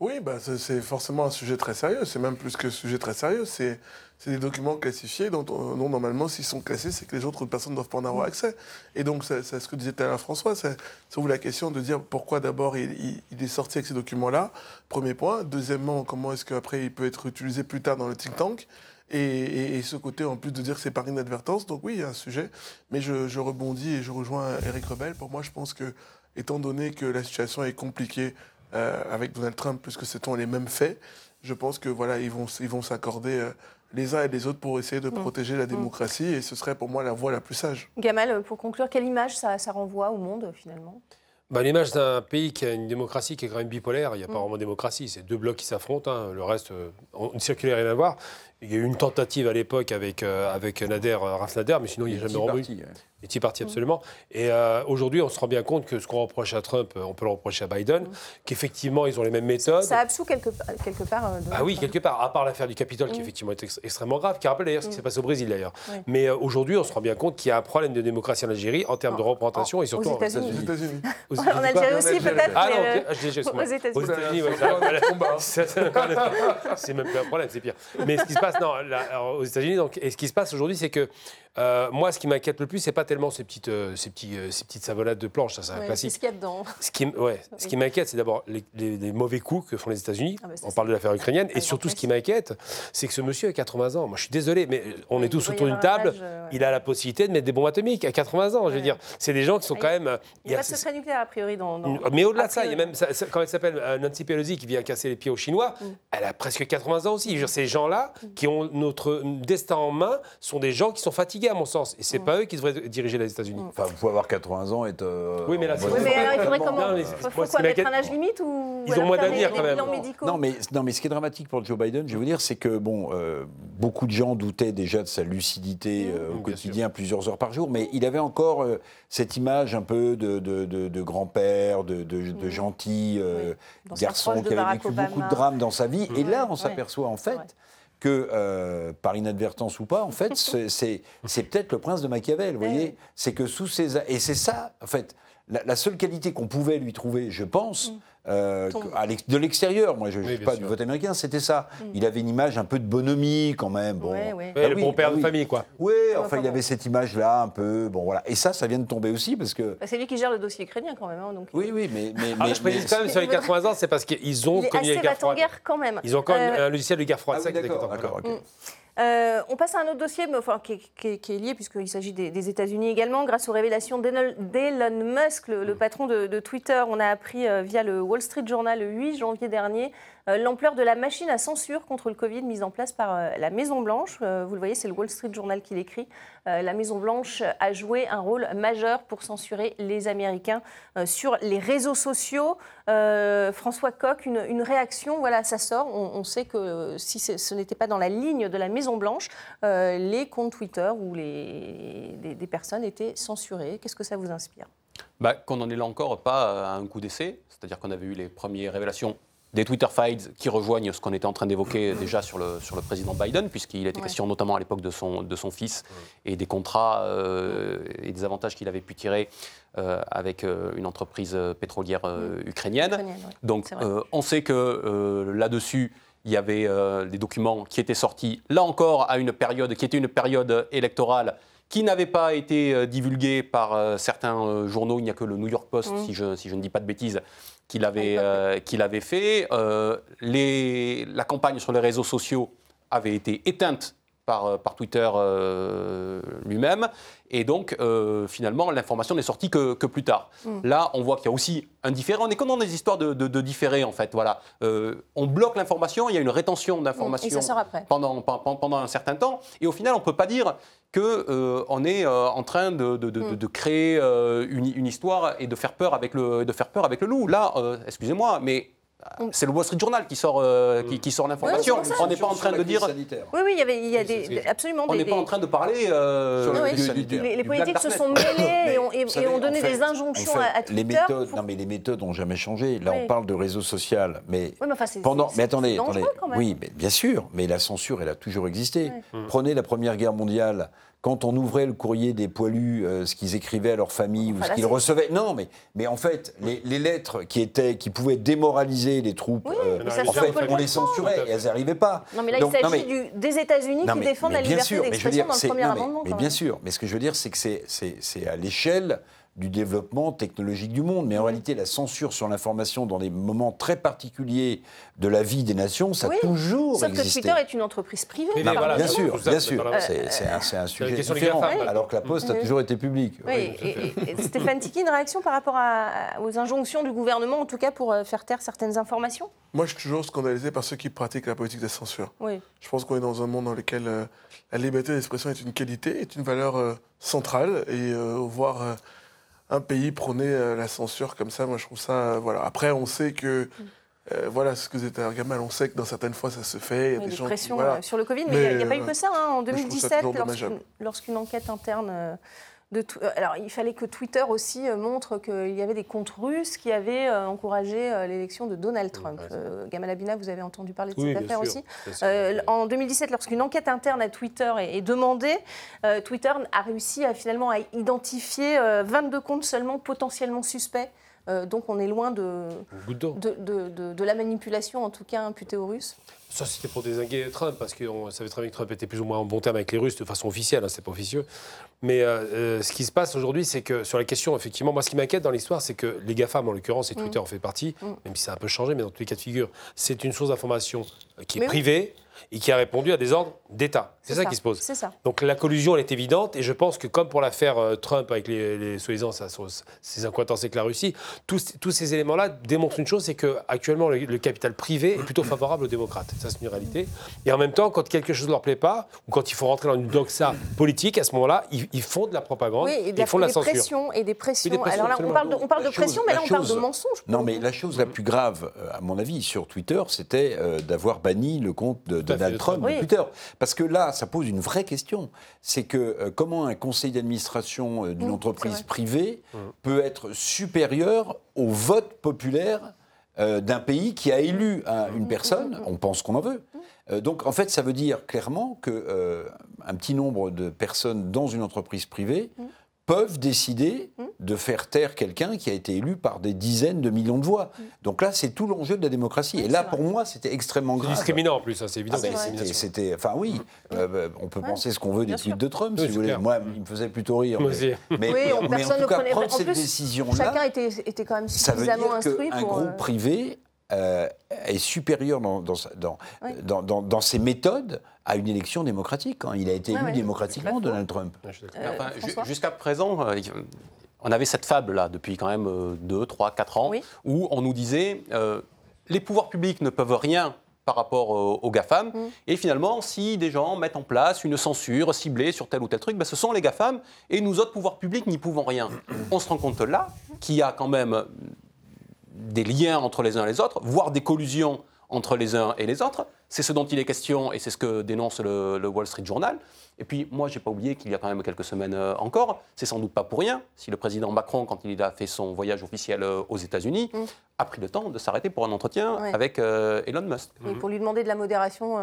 Oui, bah, c'est forcément un sujet très sérieux. C'est même plus que sujet très sérieux. C'est c'est des documents classifiés dont, normalement, s'ils sont classés, c'est que les autres personnes ne doivent pas en avoir accès. Et donc, c'est ce que disait l'heure François, c'est la question de dire pourquoi d'abord il, est sorti avec ces documents-là, premier point. Deuxièmement, comment est-ce qu'après il peut être utilisé plus tard dans le think tank? Et, ce côté, en plus de dire que c'est par inadvertance, donc oui, il y a un sujet. Mais je, rebondis et je rejoins Eric Rebel. Pour moi, je pense que, étant donné que la situation est compliquée euh, avec Donald Trump, puisque ce sont les mêmes faits, je pense que voilà, ils vont ils vont s'accorder euh, les uns et les autres pour essayer de mm. protéger la mm. démocratie. Et ce serait pour moi la voie la plus sage. Gamal, pour conclure, quelle image ça, renvoie au monde finalement? Bah, L'image d'un pays qui a une démocratie qui est quand même bipolaire. Il n'y a pas mm. vraiment de démocratie. C'est deux blocs qui s'affrontent. Hein. Le reste, euh, on ne circule rien à voir. Il y a eu une tentative à l'époque avec, euh, avec Nader, euh, Raf Nader, mais sinon il n'y a jamais revenu. Les petits partis, absolument. Et euh, aujourd'hui, on se rend bien compte que ce qu'on reproche à Trump, on peut le reprocher à Biden, qu'effectivement, ils ont les mêmes méthodes. Ça absout quelque, quelque part. ah oui, quelque part, à part l'affaire du Capitole, qui mm. effectivement est extrêmement grave, qui rappelle d'ailleurs ce qui mm. s'est passé au Brésil, d'ailleurs. Mais aujourd'hui, on se rend bien compte qu'il y a un problème de démocratie en Algérie en termes de représentation et surtout aux États-Unis. en Algérie aussi, peut-être. Ah non, aux États-Unis. Aux États-Unis, c'est même pas un problème, c'est pire. Mais ce qui se passe, non, aux États-Unis, et ce qui se passe aujourd'hui, c'est que euh, moi, ce qui m'inquiète le plus, c'est pas tellement ces petites, euh, ces petits, euh, ces petites savonnades de planche, ça c'est un classique. Ce qu'il y a dedans. Ce qui, ouais, ce qui m'inquiète, c'est d'abord les, mauvais coups que font les États-Unis. Ah, bah, on parle de l'affaire ukrainienne, et surtout ce qui m'inquiète, c'est que ce monsieur a 80 ans. Moi, je suis désolé, mais on est tous autour d'une table. Il a la possibilité de mettre des bombes atomiques à 80 ans. Je veux dire, c'est des gens qui sont ah, quand même. Il y a pas de secret nucléaire a priori dans. Mais au-delà de ça, il y a même quand elle s'appelle Nancy Pelosi qui vient casser les pieds aux Chinois, mm. elle a presque 80 ans aussi. Ces gens-là mm. qui ont notre destin en main sont des gens qui sont fatigués à mon sens. Et c'est pas eux qui devraient diriger les États-Unis. Enfin, vous pouvez avoir 80 ans et être. Euh, oui, mais là, c'est. Oui, mais alors, il faudrait comment Il faut quoi mettre un âge limite ou Ils ont moins d'avenir quand même. Non, mais non, mais ce qui est dramatique pour Joe Biden, je vais vous dire, c'est que bon, euh, beaucoup de gens doutaient déjà de sa lucidité mmh. euh, au quotidien, plusieurs heures par jour, mais il avait encore cette image un peu de, de, de, grand-père, de, mmh. gentil garçon qui avait vécu beaucoup de drames dans sa vie. Et là, on s'aperçoit en fait que, euh, par inadvertance ou pas, en fait, c'est peut-être le prince de Machiavel, vous voyez C'est que sous ses... Et c'est ça, en fait, la, seule qualité qu'on pouvait lui trouver, je pense, mm. Euh, de l'extérieur, moi je ne suis pas du vote américain, c'était ça. Mm. Il avait une image un peu de bonhomie quand même. Bon. Ah le bon père de famille, quoi. Oui, enfin, il il avait cette image-là un peu. Bon, voilà. Et ça, ça vient de tomber aussi parce que. Bah, c'est lui qui gère le dossier ukrainien quand même. Hein, donc... Oui, oui, mais. mais, ah, je précise quand même sur les 80 ans, c'est parce qu'ils ont connu la guerre froide. guerre quand même. Ils ont quand même euh, un logiciel de guerre froide. Ah, d'accord, d'accord. Euh, on passe à un autre dossier mais, enfin, qui, est lié, puisqu'il s'agit des, États-Unis également. Grâce aux révélations d'Elon Musk, le, patron de, Twitter, on a appris euh, via le Wall Street Journal le 8 janvier dernier l'ampleur de la machine à censure contre le Covid mise en place par euh, la Maison-Blanche. Euh, vous le voyez, c'est le Wall Street Journal qui l'écrit. la Maison-Blanche a joué un rôle majeur pour censurer les Américains sur les réseaux sociaux. François Coq, une, réaction, voilà, ça sort. On, sait que si ce n'était pas dans la ligne de la Maison-Blanche, les comptes Twitter ou les, des, personnes étaient censurées. Qu'est-ce que ça vous inspire? Bah, Qu'on n'en est là encore pas à un coup d'essai, c'est-à-dire qu'on avait eu les premières révélations des Twitter files qui rejoignent ce qu'on était en train d'évoquer déjà sur le, sur le président Biden, puisqu'il était question notamment à l'époque de son, de son fils et des contrats et des avantages qu'il avait pu tirer avec une entreprise pétrolière ukrainienne. Donc on sait que là-dessus, il y avait des documents qui étaient sortis, là encore, à une période qui était une période électorale qui n'avait pas été euh, divulgué par euh, certains euh, journaux. Il n'y a que le New York Post, mmh. si, je, si, je, ne dis pas de bêtises, qui l'avait fait. les, la campagne sur les réseaux sociaux avait été éteinte par, par Twitter lui-même. Et donc, finalement, l'information n'est sortie que, que, plus tard. Mmh. Là, on voit qu'il y a aussi un différé. On est comme dans des histoires de, de, différés, en fait. Voilà. on bloque l'information, il y a une rétention d'information mmh. pendant, pendant un certain temps. Et au final, on ne peut pas dire qu'on euh, est euh, en train de, mm. créer euh, une, histoire et de faire peur avec le, de faire peur avec le loup. Là, excusez-moi, mais. C'est le Wall Street Journal qui sort, mm. qui, sort l'information. on n'est pas en train de dire. Oui, oui, il y, avait, il y a des, absolument. On n'est pas en train de parler. les, politiques se sont mêlés et ont, donné des injonctions à, Twitter. Les méthodes, non, mais les méthodes n'ont jamais changé. Là, on parle de réseau social, mais, pendant. Mais attendez, attendez. Oui, mais bien sûr, mais la censure, elle a toujours existé. Prenez la Première Guerre mondiale quand on ouvrait le courrier des poilus, euh, ce qu'ils écrivaient à leur famille ou ce qu'ils recevaient. Non, mais, mais en fait, les, lettres qui, étaient, qui pouvaient démoraliser les troupes, euh, en fait, on les censurait et elles n'arrivaient pas. Non, mais là, il s'agit des États-Unis qui défendent la liberté d'expression dans le premier amendement. Mais, bien sûr, mais ce que je veux dire, c'est que c'est à l'échelle du développement technologique du monde. Mais en réalité, la censure sur l'information dans des moments très particuliers de la vie des nations, ça a toujours sauf existé. que Twitter est une entreprise privée. bien sûr, bien sûr. C'est un, sujet différent, alors que la Poste a toujours été publique. Oui, et, Stéphane Tiki, une réaction par rapport aux injonctions du gouvernement, en tout cas pour euh, faire taire certaines informations? Moi, je suis toujours scandalisé par ceux qui pratiquent la politique de censure. Oui. Je pense qu'on est dans un monde dans lequel euh, la liberté d'expression est une qualité, est une valeur euh, centrale, et voir un pays prôner euh, la censure comme ça, moi je trouve ça. Euh, voilà. Après, on sait que. Euh, voilà ce que vous êtes Gamal, on sait que dans certaines fois ça se fait. Il y a des, gens pressions sur le Covid, mais il n'y a, pas eu que ça. Hein. En 2017, lorsqu'une enquête interne euh, alors, il fallait que Twitter aussi euh, montre qu'il y avait des comptes russes qui avaient euh, encouragé l'élection de Donald Trump. Gamal Abina, vous avez entendu parler de cette affaire aussi. en 2017, lorsqu'une enquête interne à Twitter est, demandée, Twitter a réussi à finalement à identifier 22 comptes seulement potentiellement suspects. Donc on est loin de, de, de, la manipulation, en tout cas imputée aux Russes. Ça, c'était pour désinguer Trump, parce qu'on savait très bien que Trump était plus ou moins en bon terme avec les Russes de façon officielle, hein, c'est pas officieux. Mais euh, euh, ce qui se passe aujourd'hui, c'est que sur la question, effectivement, moi, ce qui m'inquiète dans l'histoire, c'est que les GAFAM, en l'occurrence, et Twitter mm. en fait partie, mm. même si ça a un peu changé, mais dans tous les cas de figure, c'est une source d'information qui est privée et qui a répondu à des ordres d'État. C'est ça, qui se pose. Ça. Donc la collusion, elle est évidente, et je pense que comme pour l'affaire euh, Trump avec les, les soi-disant ses incointances avec la Russie, tous, tous ces éléments-là démontrent une chose, c'est qu'actuellement le, le capital privé est plutôt favorable aux démocrates. Ça, c'est une réalité. Et en même temps, quand quelque chose ne leur plaît pas, ou quand il faut rentrer dans une doxa politique, à ce moment-là, ils, font de la propagande, oui, ils font de la censure. Pressions et des pressions. Alors là, on parle de, on parle de pression, mais là, on parle de mensonges. Non, mais la chose la plus grave, euh, à mon avis, sur Twitter, c'était euh, d'avoir banni le compte de Donald Trump de Twitter. Parce que là, ça pose une vraie question. C'est que euh, comment un conseil d'administration d'une mmh, entreprise privée mmh. peut être supérieur au vote populaire d'un pays qui a élu une mmh, personne, on pense qu'on en veut. donc en fait, ça veut dire clairement que un petit nombre de personnes dans une entreprise privée peuvent décider hmm. de faire taire quelqu'un qui a été élu par des dizaines de millions de voix. Hmm. Donc là, c'est tout l'enjeu de la démocratie. Et là, pour moi, c'était extrêmement grave. discriminant en plus, hein, c'est évident. Ah ben, c'était, enfin oui, hmm. euh, euh, on peut penser ce qu'on veut des tweets de Trump, si vous voulez. Moi, il me faisait plutôt rire. Mais, mais, oui, on, mais en tout cas, prendre cette décision-là, chacun était, était, quand même suffisamment instruit pour... Un groupe euh, privé euh, est supérieur dans, dans, dans, dans, ses méthodes à une élection démocratique. Hein. Il a été élu démocratiquement, Donald Trump. Euh, jusqu'à présent, euh, on avait cette fable-là depuis quand même 2, 3, 4 ans, où on nous disait les pouvoirs publics ne peuvent rien par rapport aux GAFAM. Mm. Et finalement, si des gens mettent en place une censure ciblée sur tel ou tel truc, ben, ce sont les GAFAM et nous autres pouvoirs publics n'y pouvons rien. On se rend compte là qu'il y a quand même des liens entre les uns et les autres, voire des collusions entre les uns et les autres. C'est ce dont il est question et c'est ce que dénonce le, Wall Street Journal. Et puis, moi, je n'ai pas oublié qu'il y a quand même quelques semaines euh, encore, c'est sans doute pas pour rien, si le président Macron, quand il a fait son voyage officiel euh, aux États-Unis, mm. a pris le temps de s'arrêter pour un entretien avec euh, Elon Musk. Et pour lui demander de la modération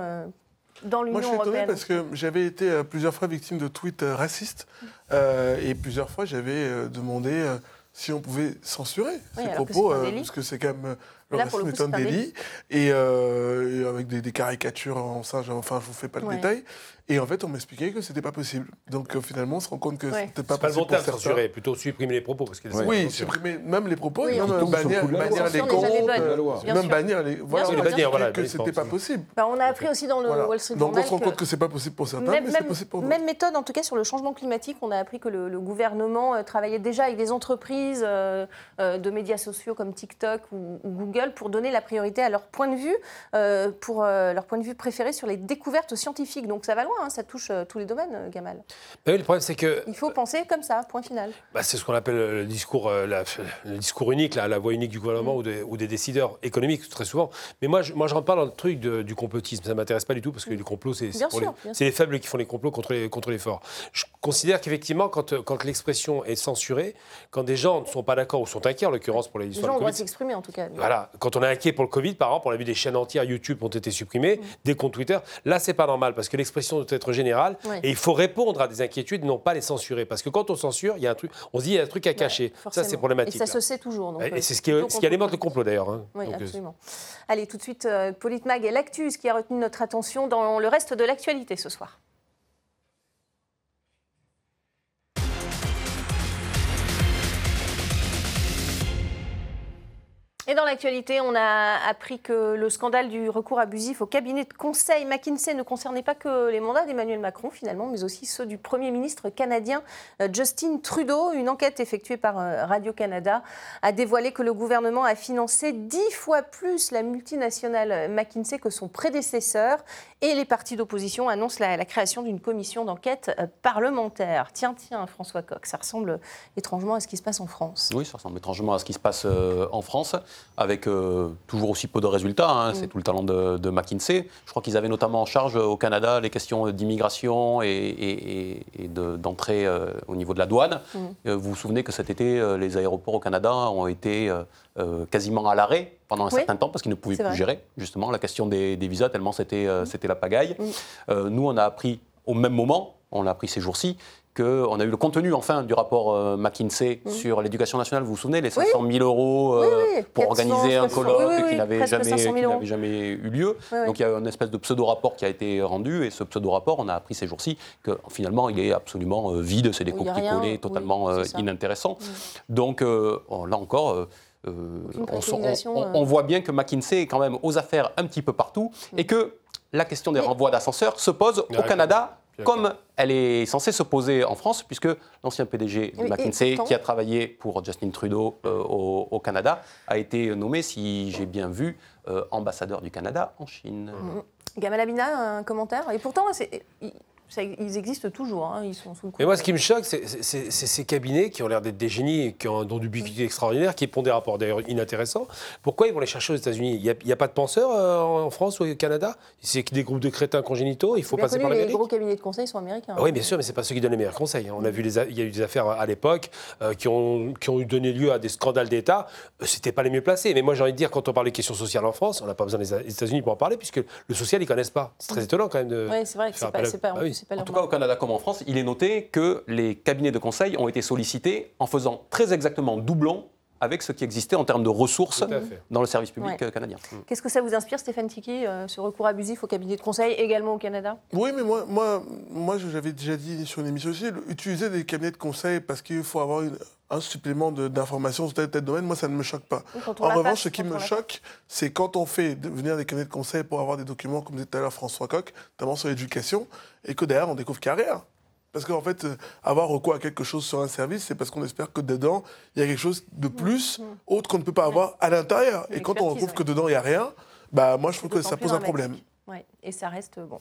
dans l'Union européenne. Moi, je suis étonné parce que j'avais été plusieurs fois victime de tweets racistes et plusieurs fois, j'avais demandé si on pouvait censurer ces propos, parce que c'est quand même le racisme est un délit. Et, euh, avec des, caricatures en singe, enfin, je vous fais pas le détail. Et en fait, on m'expliquait que c'était pas possible. Donc euh, finalement, on se rend compte que c'était pas possible. Pas le bon terme censurer, plutôt supprimer les propos. Parce oui, supprimer même les propos, même bannir, les comptes, même bannir les. Voilà, on a voilà, que c'était pas possible. Bah, on a appris aussi dans le Wall Street Journal. Donc on se rend compte que c'est pas possible pour certains, mais c'est possible pour d'autres. Même méthode, en tout cas, sur le changement climatique, on a appris que le gouvernement euh, travaillait déjà avec des entreprises de médias sociaux comme TikTok ou Google pour donner la priorité à leur point de vue, euh, pour euh, leur point de vue préféré sur les découvertes scientifiques. Donc ça va loin, hein, ça touche euh, tous les domaines, Gamal. Bah oui, le problème c'est que... Il faut penser comme ça, point final. Bah, c'est ce qu'on appelle le discours, le discours unique, la, voix unique du gouvernement mm. ou, des, ou, des, décideurs économiques, très souvent. Mais moi, je, moi, je rentre pas dans le truc du complotisme, ça m'intéresse pas du tout, parce que mm. les complots, c'est les, les, faibles qui font les complots contre les, contre les forts. Je considère qu'effectivement, quand, quand l'expression est censurée, quand des gens ne sont pas d'accord ou sont inquiets, en l'occurrence pour Covid... Les gens s'exprimer, en tout cas. Voilà, quand on est inquiet pour le Covid, par exemple, on a vu des chaînes entières YouTube ont été supprimées, mm. des comptes Twitter. Là, c'est pas normal parce que l'expression doit être générale et il faut répondre à des inquiétudes, non pas les censurer. Parce que quand on censure, il y a un truc, on se dit il y a un truc à cacher. ça, c'est problématique. Et ça se sait toujours. et c'est ce qui, ce qui alimente le complot d'ailleurs. Hein. Oui, euh, absolument. Allez, tout de suite, euh, Politmag et l'actus qui a retenu notre attention dans le reste de l'actualité ce soir. Et dans l'actualité, on a appris que le scandale du recours abusif au cabinet de conseil McKinsey ne concernait pas que les mandats d'Emmanuel Macron finalement, mais aussi ceux du Premier ministre canadien euh, Justin Trudeau. Une enquête effectuée par euh, Radio-Canada a dévoilé que le gouvernement a financé dix fois plus la multinationale McKinsey que son prédécesseur et les partis d'opposition annoncent la, création d'une commission d'enquête euh, parlementaire. Tiens, tiens, François Coq, ça ressemble étrangement à ce qui se passe en France. Oui, ça ressemble étrangement à ce qui se passe en France avec euh, toujours aussi peu de résultats. Hein, c'est mm. tout le talent de, McKinsey. Je crois qu'ils avaient notamment en charge euh, au Canada les questions d'immigration et, d'entrée euh, au niveau de la douane. Mm. vous vous souvenez que cet été, les aéroports au Canada ont été quasiment à l'arrêt pendant un certain temps parce qu'ils ne pouvaient plus gérer justement la question des, visas tellement c'était mm. la pagaille. nous, on a appris au même moment, on l'a appris ces jours-ci, on a eu le contenu enfin du rapport euh, McKinsey mmh. sur l'éducation nationale. Vous vous souvenez, les 500 000 euros euh, pour organiser un colloque qui n'avait jamais, jamais, eu lieu. Donc il y a une espèce de pseudo-rapport qui a été rendu et ce pseudo-rapport, on a appris ces jours-ci que finalement il est absolument euh, vide, c'est des copies-collées totalement inintéressants. Mmh. Donc oh, là encore. on, voit bien que McKinsey est quand même aux affaires un petit peu partout mmh. et que la question des renvois d'ascenseurs se pose au Canada comme elle est censée s'opposer en France, puisque l'ancien PDG de McKinsey, qui a travaillé pour Justin Trudeau euh, au, Canada, a été nommé, si j'ai bien vu, euh, ambassadeur du Canada en Chine. Mmh. Gamal Abina, un commentaire? Et pourtant, ils existent toujours, hein, ils sont sous le Mais moi, ce qui me choque, c'est ces cabinets qui ont l'air d'être des génies, qui ont un don d'ubiquité extraordinaire, qui font des rapports d'ailleurs inintéressants. Pourquoi ils vont les chercher aux États-Unis? Il n'y a, pas de penseurs euh, en France ou au Canada? C'est des groupes de crétins congénitaux, il faut passer par l'Amérique Les gros cabinets de conseil sont américains. oui, bien sûr, mais ce n'est pas ceux qui donnent les meilleurs conseils. Hein. On a vu, les il y a eu des affaires à l'époque euh, qui, ont, qui ont donné lieu à des scandales d'État. Euh, ce n'était pas les mieux placés. Mais moi, j'ai envie de dire, quand on parle des questions sociales en France, on n'a pas besoin des États-Unis pour en parler, puisque le social, ils ne connaissent pas. C'est très étonnant quand même de. Oui, c'est vrai que ce n'est pas, En tout cas, au Canada, comme en France, il est noté que les cabinets de conseil ont été sollicités en faisant très exactement doublon avec ce qui existait en termes de ressources dans le service public euh, canadien. Mm. Qu'est-ce que ça vous inspire, Stéphane Tiki, euh, ce recours abusif au cabinet de conseil également au Canada? Oui, mais moi, moi, moi j'avais déjà dit sur une émission aussi, utiliser des cabinets de conseil parce qu'il faut avoir un supplément d'informations sur tel tel domaine, moi, ça ne me choque pas. En revanche, ce qui me choque, c'est quand on fait venir des cabinets de conseil pour avoir des documents, comme disait tout à l'heure François Coq, notamment sur l'éducation, et que derrière, on découvre qu'il n'y a rien. Parce qu'en fait, euh, avoir recours à quelque chose sur un service, c'est parce qu'on espère que dedans, il y a quelque chose de plus, mm. autre qu'on ne peut pas avoir à l'intérieur. Et quand on retrouve que dedans, il n'y a rien, bah, moi, je trouve que ça pose un problème. Oui, et ça reste bon.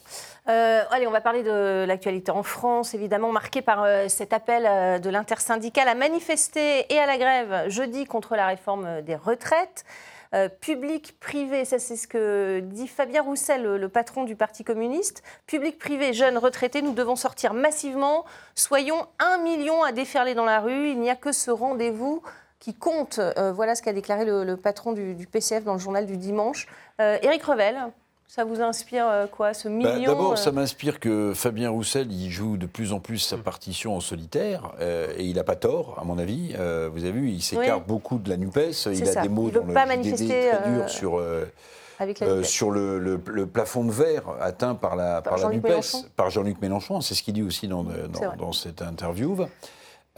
Euh, allez, on va parler de l'actualité en France, évidemment marquée par euh, cet appel de l'intersyndicale à manifester et à la grève jeudi contre la réforme des retraites. public-privé, ça c'est ce que dit Fabien Roussel, le, patron du Parti communiste. Public-privé, jeunes, retraités, nous devons sortir massivement. Soyons un million à déferler dans la rue. Il n'y a que ce rendez-vous qui compte. voilà ce qu'a déclaré le, patron du, PCF dans le journal du dimanche. Éric Revel, ça vous inspire euh, quoi, ce bah, million D'abord, euh ça m'inspire que Fabien Roussel, il joue de plus en plus sa partition en solitaire, euh, et il n'a pas tort, à mon avis. vous avez vu, il s'écarte beaucoup de la NUPES. Il a des mots dans pas manifester, très durs sur... sur le, plafond de verre atteint par la, par, la NUPES, par Jean-Luc Mélenchon. C'est ce qu'il dit aussi dans, dans, dans cette interview.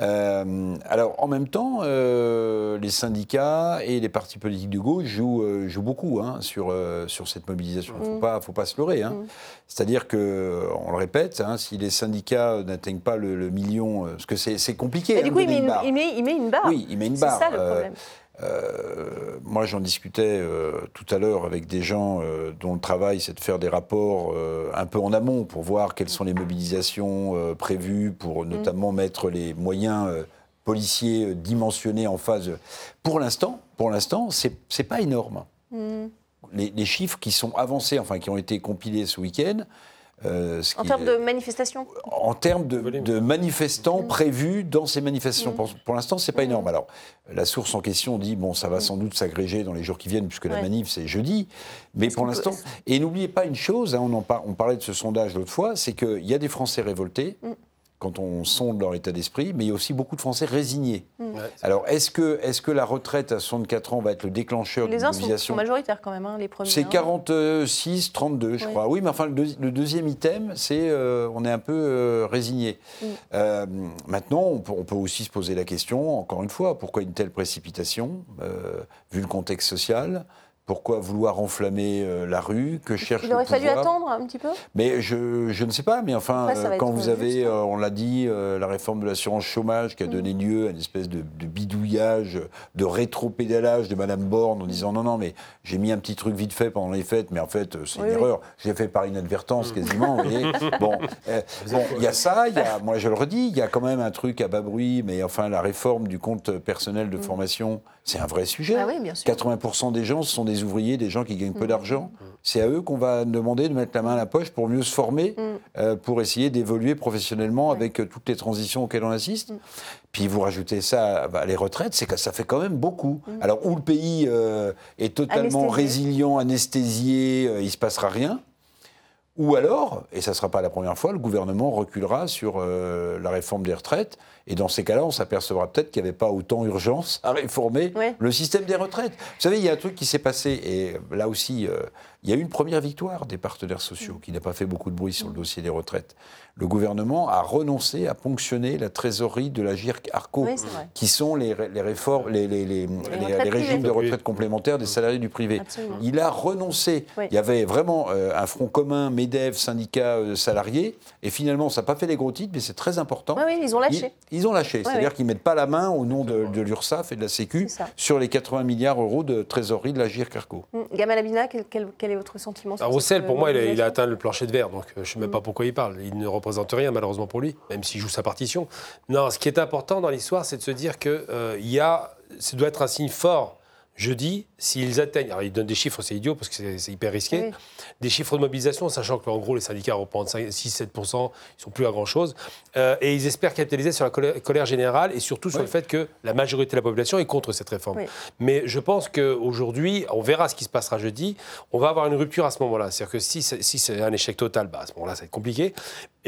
Euh, alors, en même temps, euh, les syndicats et les partis politiques de gauche jouent, euh, jouent beaucoup hein, sur, sur cette mobilisation. Il ne faut, mm. pas, faut pas se leurrer. Hein. Mm. C'est-à-dire que, on le répète, hein, si les syndicats n'atteignent pas le, million, parce que c'est compliqué. Et du coup, il met, une, il, met, il met, une barre. Oui, il met une barre. C'est ça le problème. Euh, moi, j'en discutais euh, tout à l'heure avec des gens euh, dont le travail, c'est de faire des rapports un peu en amont pour voir quelles sont les mobilisations prévues, pour mm. notamment mettre les moyens policiers dimensionnés en phase. Pour l'instant, pour l'instant, c'est pas énorme. Mm. Les, les, chiffres qui sont avancés, enfin qui ont été compilés ce week-end, euh, en termes de manifestations En termes de, manifestants mmh. prévus dans ces manifestations. Mmh. Pour, l'instant, ce n'est pas mmh. énorme. Alors, la source en question dit, bon, ça va sans doute s'agréger dans les jours qui viennent, puisque la manif, c'est jeudi. Mais pour l'instant... Et n'oubliez pas une chose, hein, on, en on parlait de ce sondage l'autre fois, c'est qu'il y a des Français révoltés quand on sonde leur état d'esprit, mais il y a aussi beaucoup de Français résignés. Mm. Alors, est-ce que, est que la retraite à 64 ans va être le déclencheur de mobilisation Les uns sont, majoritaires quand même, hein, les premiers. C'est 46, 32, je crois. Oui, mais enfin, le, deuxième item, c'est euh, on est un peu euh, résigné. Mm. Euh, maintenant, on peut, on peut, aussi se poser la question, encore une fois, pourquoi une telle précipitation, vu le contexte social pourquoi vouloir enflammer euh, la rue Que cherche Il aurait fallu attendre un petit peu? Mais je, je, ne sais pas. Mais enfin, euh, quand vous avez, euh, on l'a dit, la réforme de l'assurance chômage qui a mm. donné lieu à une espèce de, bidouillage, de rétro-pédalage de Madame Borne en disant non, non, mais j'ai mis un petit truc vite fait pendant les fêtes, mais en fait, c'est une erreur. J'ai fait par inadvertance mm. quasiment. vous voyez bon, il y a ça. Y a, moi, je le redis, il y a quand même un truc à bas bruit, mais enfin, la réforme du compte personnel de mm. formation, c'est un vrai sujet. Ah oui, bien sûr. 80% des gens, ce sont des ouvriers, des gens qui gagnent peu mm. d'argent. C'est à eux qu'on va demander de mettre la main à la poche pour mieux se former, mm. euh, pour essayer d'évoluer professionnellement avec euh, toutes les transitions auxquelles on assiste. Mm. Puis vous rajoutez ça, bah, les retraites, c'est que ça fait quand même beaucoup. Alors où le pays euh, est totalement résilient, anesthésié, il ne se passera rien. Ou alors, et ça ne sera pas la première fois, le gouvernement reculera sur la réforme des retraites et dans ces cas-là, on s'apercevra peut-être qu'il n'y avait pas autant urgence à réformer le système des retraites. Vous savez, il y a un truc qui s'est passé, et là aussi, euh, il y a eu une première victoire des partenaires sociaux, qui n'a pas fait beaucoup de bruit sur le dossier des retraites le gouvernement a renoncé à ponctionner la trésorerie de la GIRC-ARCO, qui sont les, réformes, les, régimes de retraite complémentaires des salariés du privé. Il a renoncé. Il y avait vraiment euh, un front commun, MEDEF, syndicats euh, salariés, et finalement, ça n'a pas fait les gros titres, mais c'est très important. Oui, ils ont lâché. Ils, ont lâché, c'est-à-dire qu'ils ne mettent pas la main au nom de, de l'URSSAF et de la Sécu sur les 80 milliards d'euros de trésorerie de la GIRC-ARCO. Mmh. Gamal Abina, quel, est votre sentiment sur Roussel, pour moi, il a, atteint le plancher de verre, donc euh, je ne sais même pas pourquoi il parle. Il ne représente rien malheureusement pour lui, même s'il joue sa partition. Non, ce qui est important dans l'histoire, c'est de se dire que euh, il y a, ça doit être un signe fort jeudi, s'ils atteignent, alors ils donnent des chiffres, c'est idiot parce que c'est hyper risqué, des chiffres de mobilisation, sachant que en gros les syndicats reprennent 6-7%, ils sont plus à grand chose, euh, et ils espèrent capitaliser sur la colère, générale et surtout sur le fait que la majorité de la population est contre cette réforme. Mais je pense qu'aujourd'hui, on verra ce qui se passera jeudi, on va avoir une rupture à ce moment-là. C'est-à-dire que si, si c'est un échec total, bah, à ce moment-là, ça va être compliqué.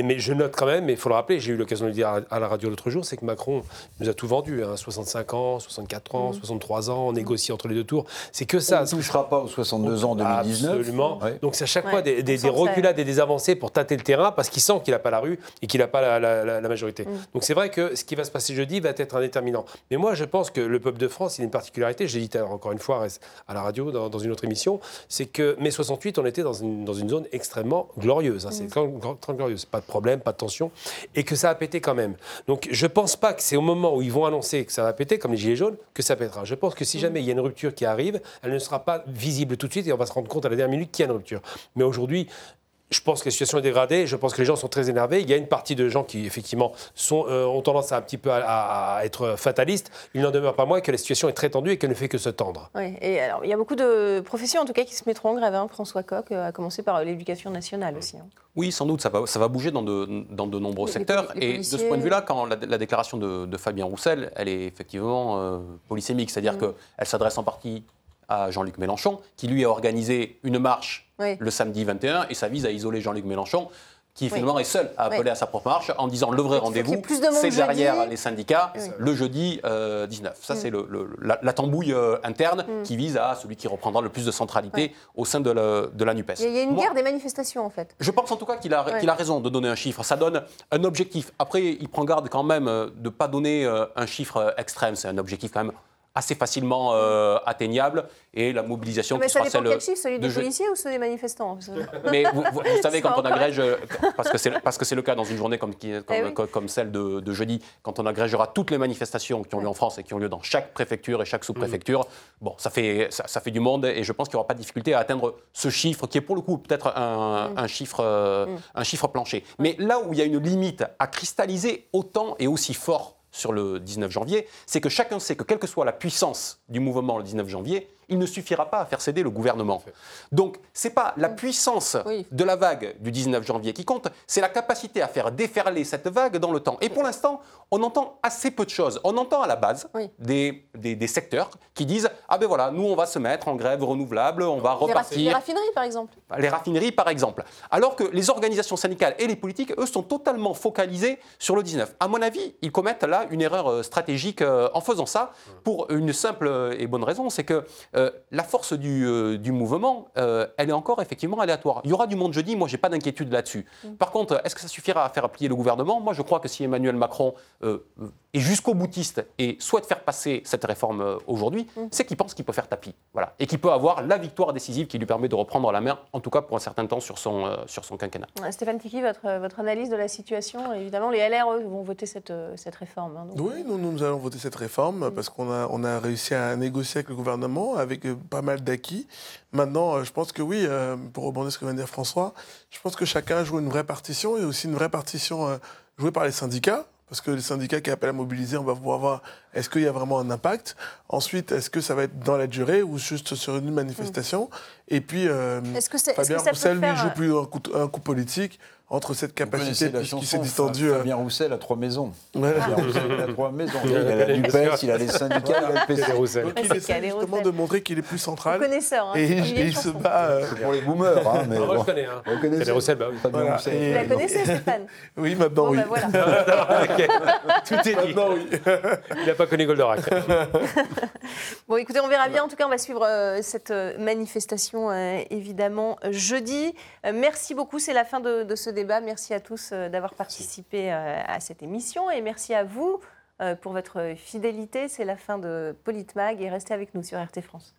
Mais je note quand même, mais il faut le rappeler, j'ai eu l'occasion de le dire à, la radio l'autre jour, c'est que Macron nous a tout vendu, 65 hein, ans, 64 ans, 63 ans, on négocie entre les deux tours. C'est que ça. On ne touchera pas aux 62 ans en 2019. Absolument. Donc c'est à chaque fois des, reculades et des avancées pour tâter le terrain parce qu'il sent qu'il n'a pas la rue et qu'il n'a pas la, majorité. Mm. Donc c'est vrai que ce qui va se passer jeudi va être un déterminant. Mais moi je pense que le peuple de France, il a une particularité, j'ai dit encore une fois à la radio dans, une autre émission, c'est que mai 68, on était dans une, dans une zone extrêmement glorieuse. Hein. C'est mm. très glorieux. Pas problème, pas de tension. Et que ça a pété quand même. Donc je pense pas que c'est au moment où ils vont annoncer que ça va péter, comme les Gilets jaunes, que ça pètera. Je pense que si jamais il y a une rupture qui arrive, elle ne sera pas visible tout de suite et on va se rendre compte à la dernière minute qu'il y a une rupture. Mais aujourd'hui, je pense que la situation est dégradée, je pense que les gens sont très énervés. Il y a une partie de gens qui, effectivement, sont, euh, ont tendance à un petit peu à, être fatalistes. Il n'en demeure pas moins que la situation est très tendue et qu'elle ne fait que se tendre. Oui, et alors, il y a beaucoup de professions, en tout cas, qui se mettront en grève. Hein. François Coq, euh, à commencer par l'éducation nationale aussi. Hein. Oui, sans doute, ça va, ça va bouger dans de, dans de nombreux secteurs. et de ce point de vue-là, quand la, déclaration de, Fabien Roussel, elle est effectivement euh, polysémique, c'est-à-dire mm. qu'elle s'adresse en partie à Jean-Luc Mélenchon, qui lui a organisé une marche le samedi 21, et ça vise à isoler Jean-Luc Mélenchon qui finalement est seul à appeler à sa propre marche en disant le vrai rendez-vous, c'est derrière les syndicats le jeudi 19. Euh, Ça, c'est le, la, tambouille euh, interne mm. qui vise à celui qui reprendra le plus de centralité au sein de la, de la NUPES. Il y a une guerre des manifestations, en fait. Je pense en tout cas qu'il a, a raison de donner un chiffre. Ça donne un objectif. Après, il prend garde quand même euh, de ne pas donner un chiffre extrême. C'est un objectif quand même assez facilement euh, atteignable et la mobilisation mais qui ça sera quel chiffre, celui des policiers ou celui des manifestants Mais vous, savez, quand on agrège, parce que c'est parce que c'est le cas dans une journée comme, qui, comme, eh comme, celle de, jeudi, quand on agrégera toutes les manifestations qui ont lieu en France et qui ont lieu dans chaque préfecture et chaque sous-préfecture, mm. bon, ça fait ça, fait du monde et je pense qu'il n'y aura pas de difficulté à atteindre ce chiffre qui est pour le coup peut-être un, mm. chiffre euh, mm. un chiffre plancher. Mais là où il y a une limite à cristalliser autant et aussi fort sur le 19 janvier, c'est que chacun sait que quelle que soit la puissance du mouvement le 19 janvier, il ne suffira pas à faire céder le gouvernement. Donc, ce n'est pas la puissance de la vague du 19 janvier qui compte, c'est la capacité à faire déferler cette vague dans le temps. Et pour l'instant, on entend assez peu de choses. On entend à la base des, des, secteurs qui disent Ah ben voilà, nous on va se mettre en grève renouvelable, on va repartir. Les raffineries par exemple. Les raffineries par exemple. Alors que les organisations syndicales et les politiques, eux, sont totalement focalisés sur le 19. À mon avis, ils commettent là une erreur euh, stratégique euh, en faisant ça pour une simple et bonne raison, c'est que euh, la force du, euh, mouvement, euh, elle est encore effectivement aléatoire. Il y aura du monde jeudi, moi j'ai pas d'inquiétude là-dessus. Mm. Par contre, est-ce que ça suffira à faire appliquer le gouvernement? Moi je crois que si Emmanuel Macron est jusqu'au boutiste et souhaite faire passer cette réforme aujourd'hui, mm. c'est qu'il pense qu'il peut faire tapis. Voilà. Et qu'il peut avoir la victoire décisive qui lui permet de reprendre la main, en tout cas pour un certain temps, sur son, sur son quinquennat. Stéphane Tiki, votre, votre analyse de la situation, évidemment, les LR vont voter cette, cette réforme. Hein, oui, nous, nous, allons voter cette réforme mm. parce qu'on a, on a réussi à négocier avec le gouvernement avec pas mal d'acquis. Maintenant, euh, je pense que oui, euh, pour rebondir sur ce que vient de dire François, je pense que chacun joue une vraie partition et aussi une vraie partition euh, jouée par les syndicats. Parce que les syndicats qui appellent à mobiliser, on va pouvoir voir est-ce qu'il y a vraiment un impact? Ensuite, est-ce que ça va être dans la durée ou juste sur une manifestation? Mm. Et puis, est-ce que Fabien Roussel, lui, joue plus un coup, un coup politique entre cette capacité qui s'est distendue. Fabien Roussel a trois maisons. Ouais. Roussel a trois maisons. Il a la NUPES, il a les syndicats, il a le PC. Roussel. Donc il essaie justement de montrer qu'il est plus central. Connaisseur. Hein. Et, il se bat. Euh... Pour les boomers. Hein, mais bon. je connais. Hein. Vous connaissez Roussel, bah oui. Fabien voilà. Roussel. Vous la connaissez, Stéphane Oui, maintenant bon, oui. Bah, voilà. Tout est dit. Maintenant oui. il n'a pas connu Goldorak. bon, écoutez, on verra bien. En tout cas, on va suivre euh, cette euh, manifestation, euh, évidemment, jeudi. Merci beaucoup. C'est la fin de ce débat Merci à tous euh, d'avoir participé euh, à cette émission et merci à vous euh, pour votre fidélité. C'est la fin de Politmag et restez avec nous sur RT France.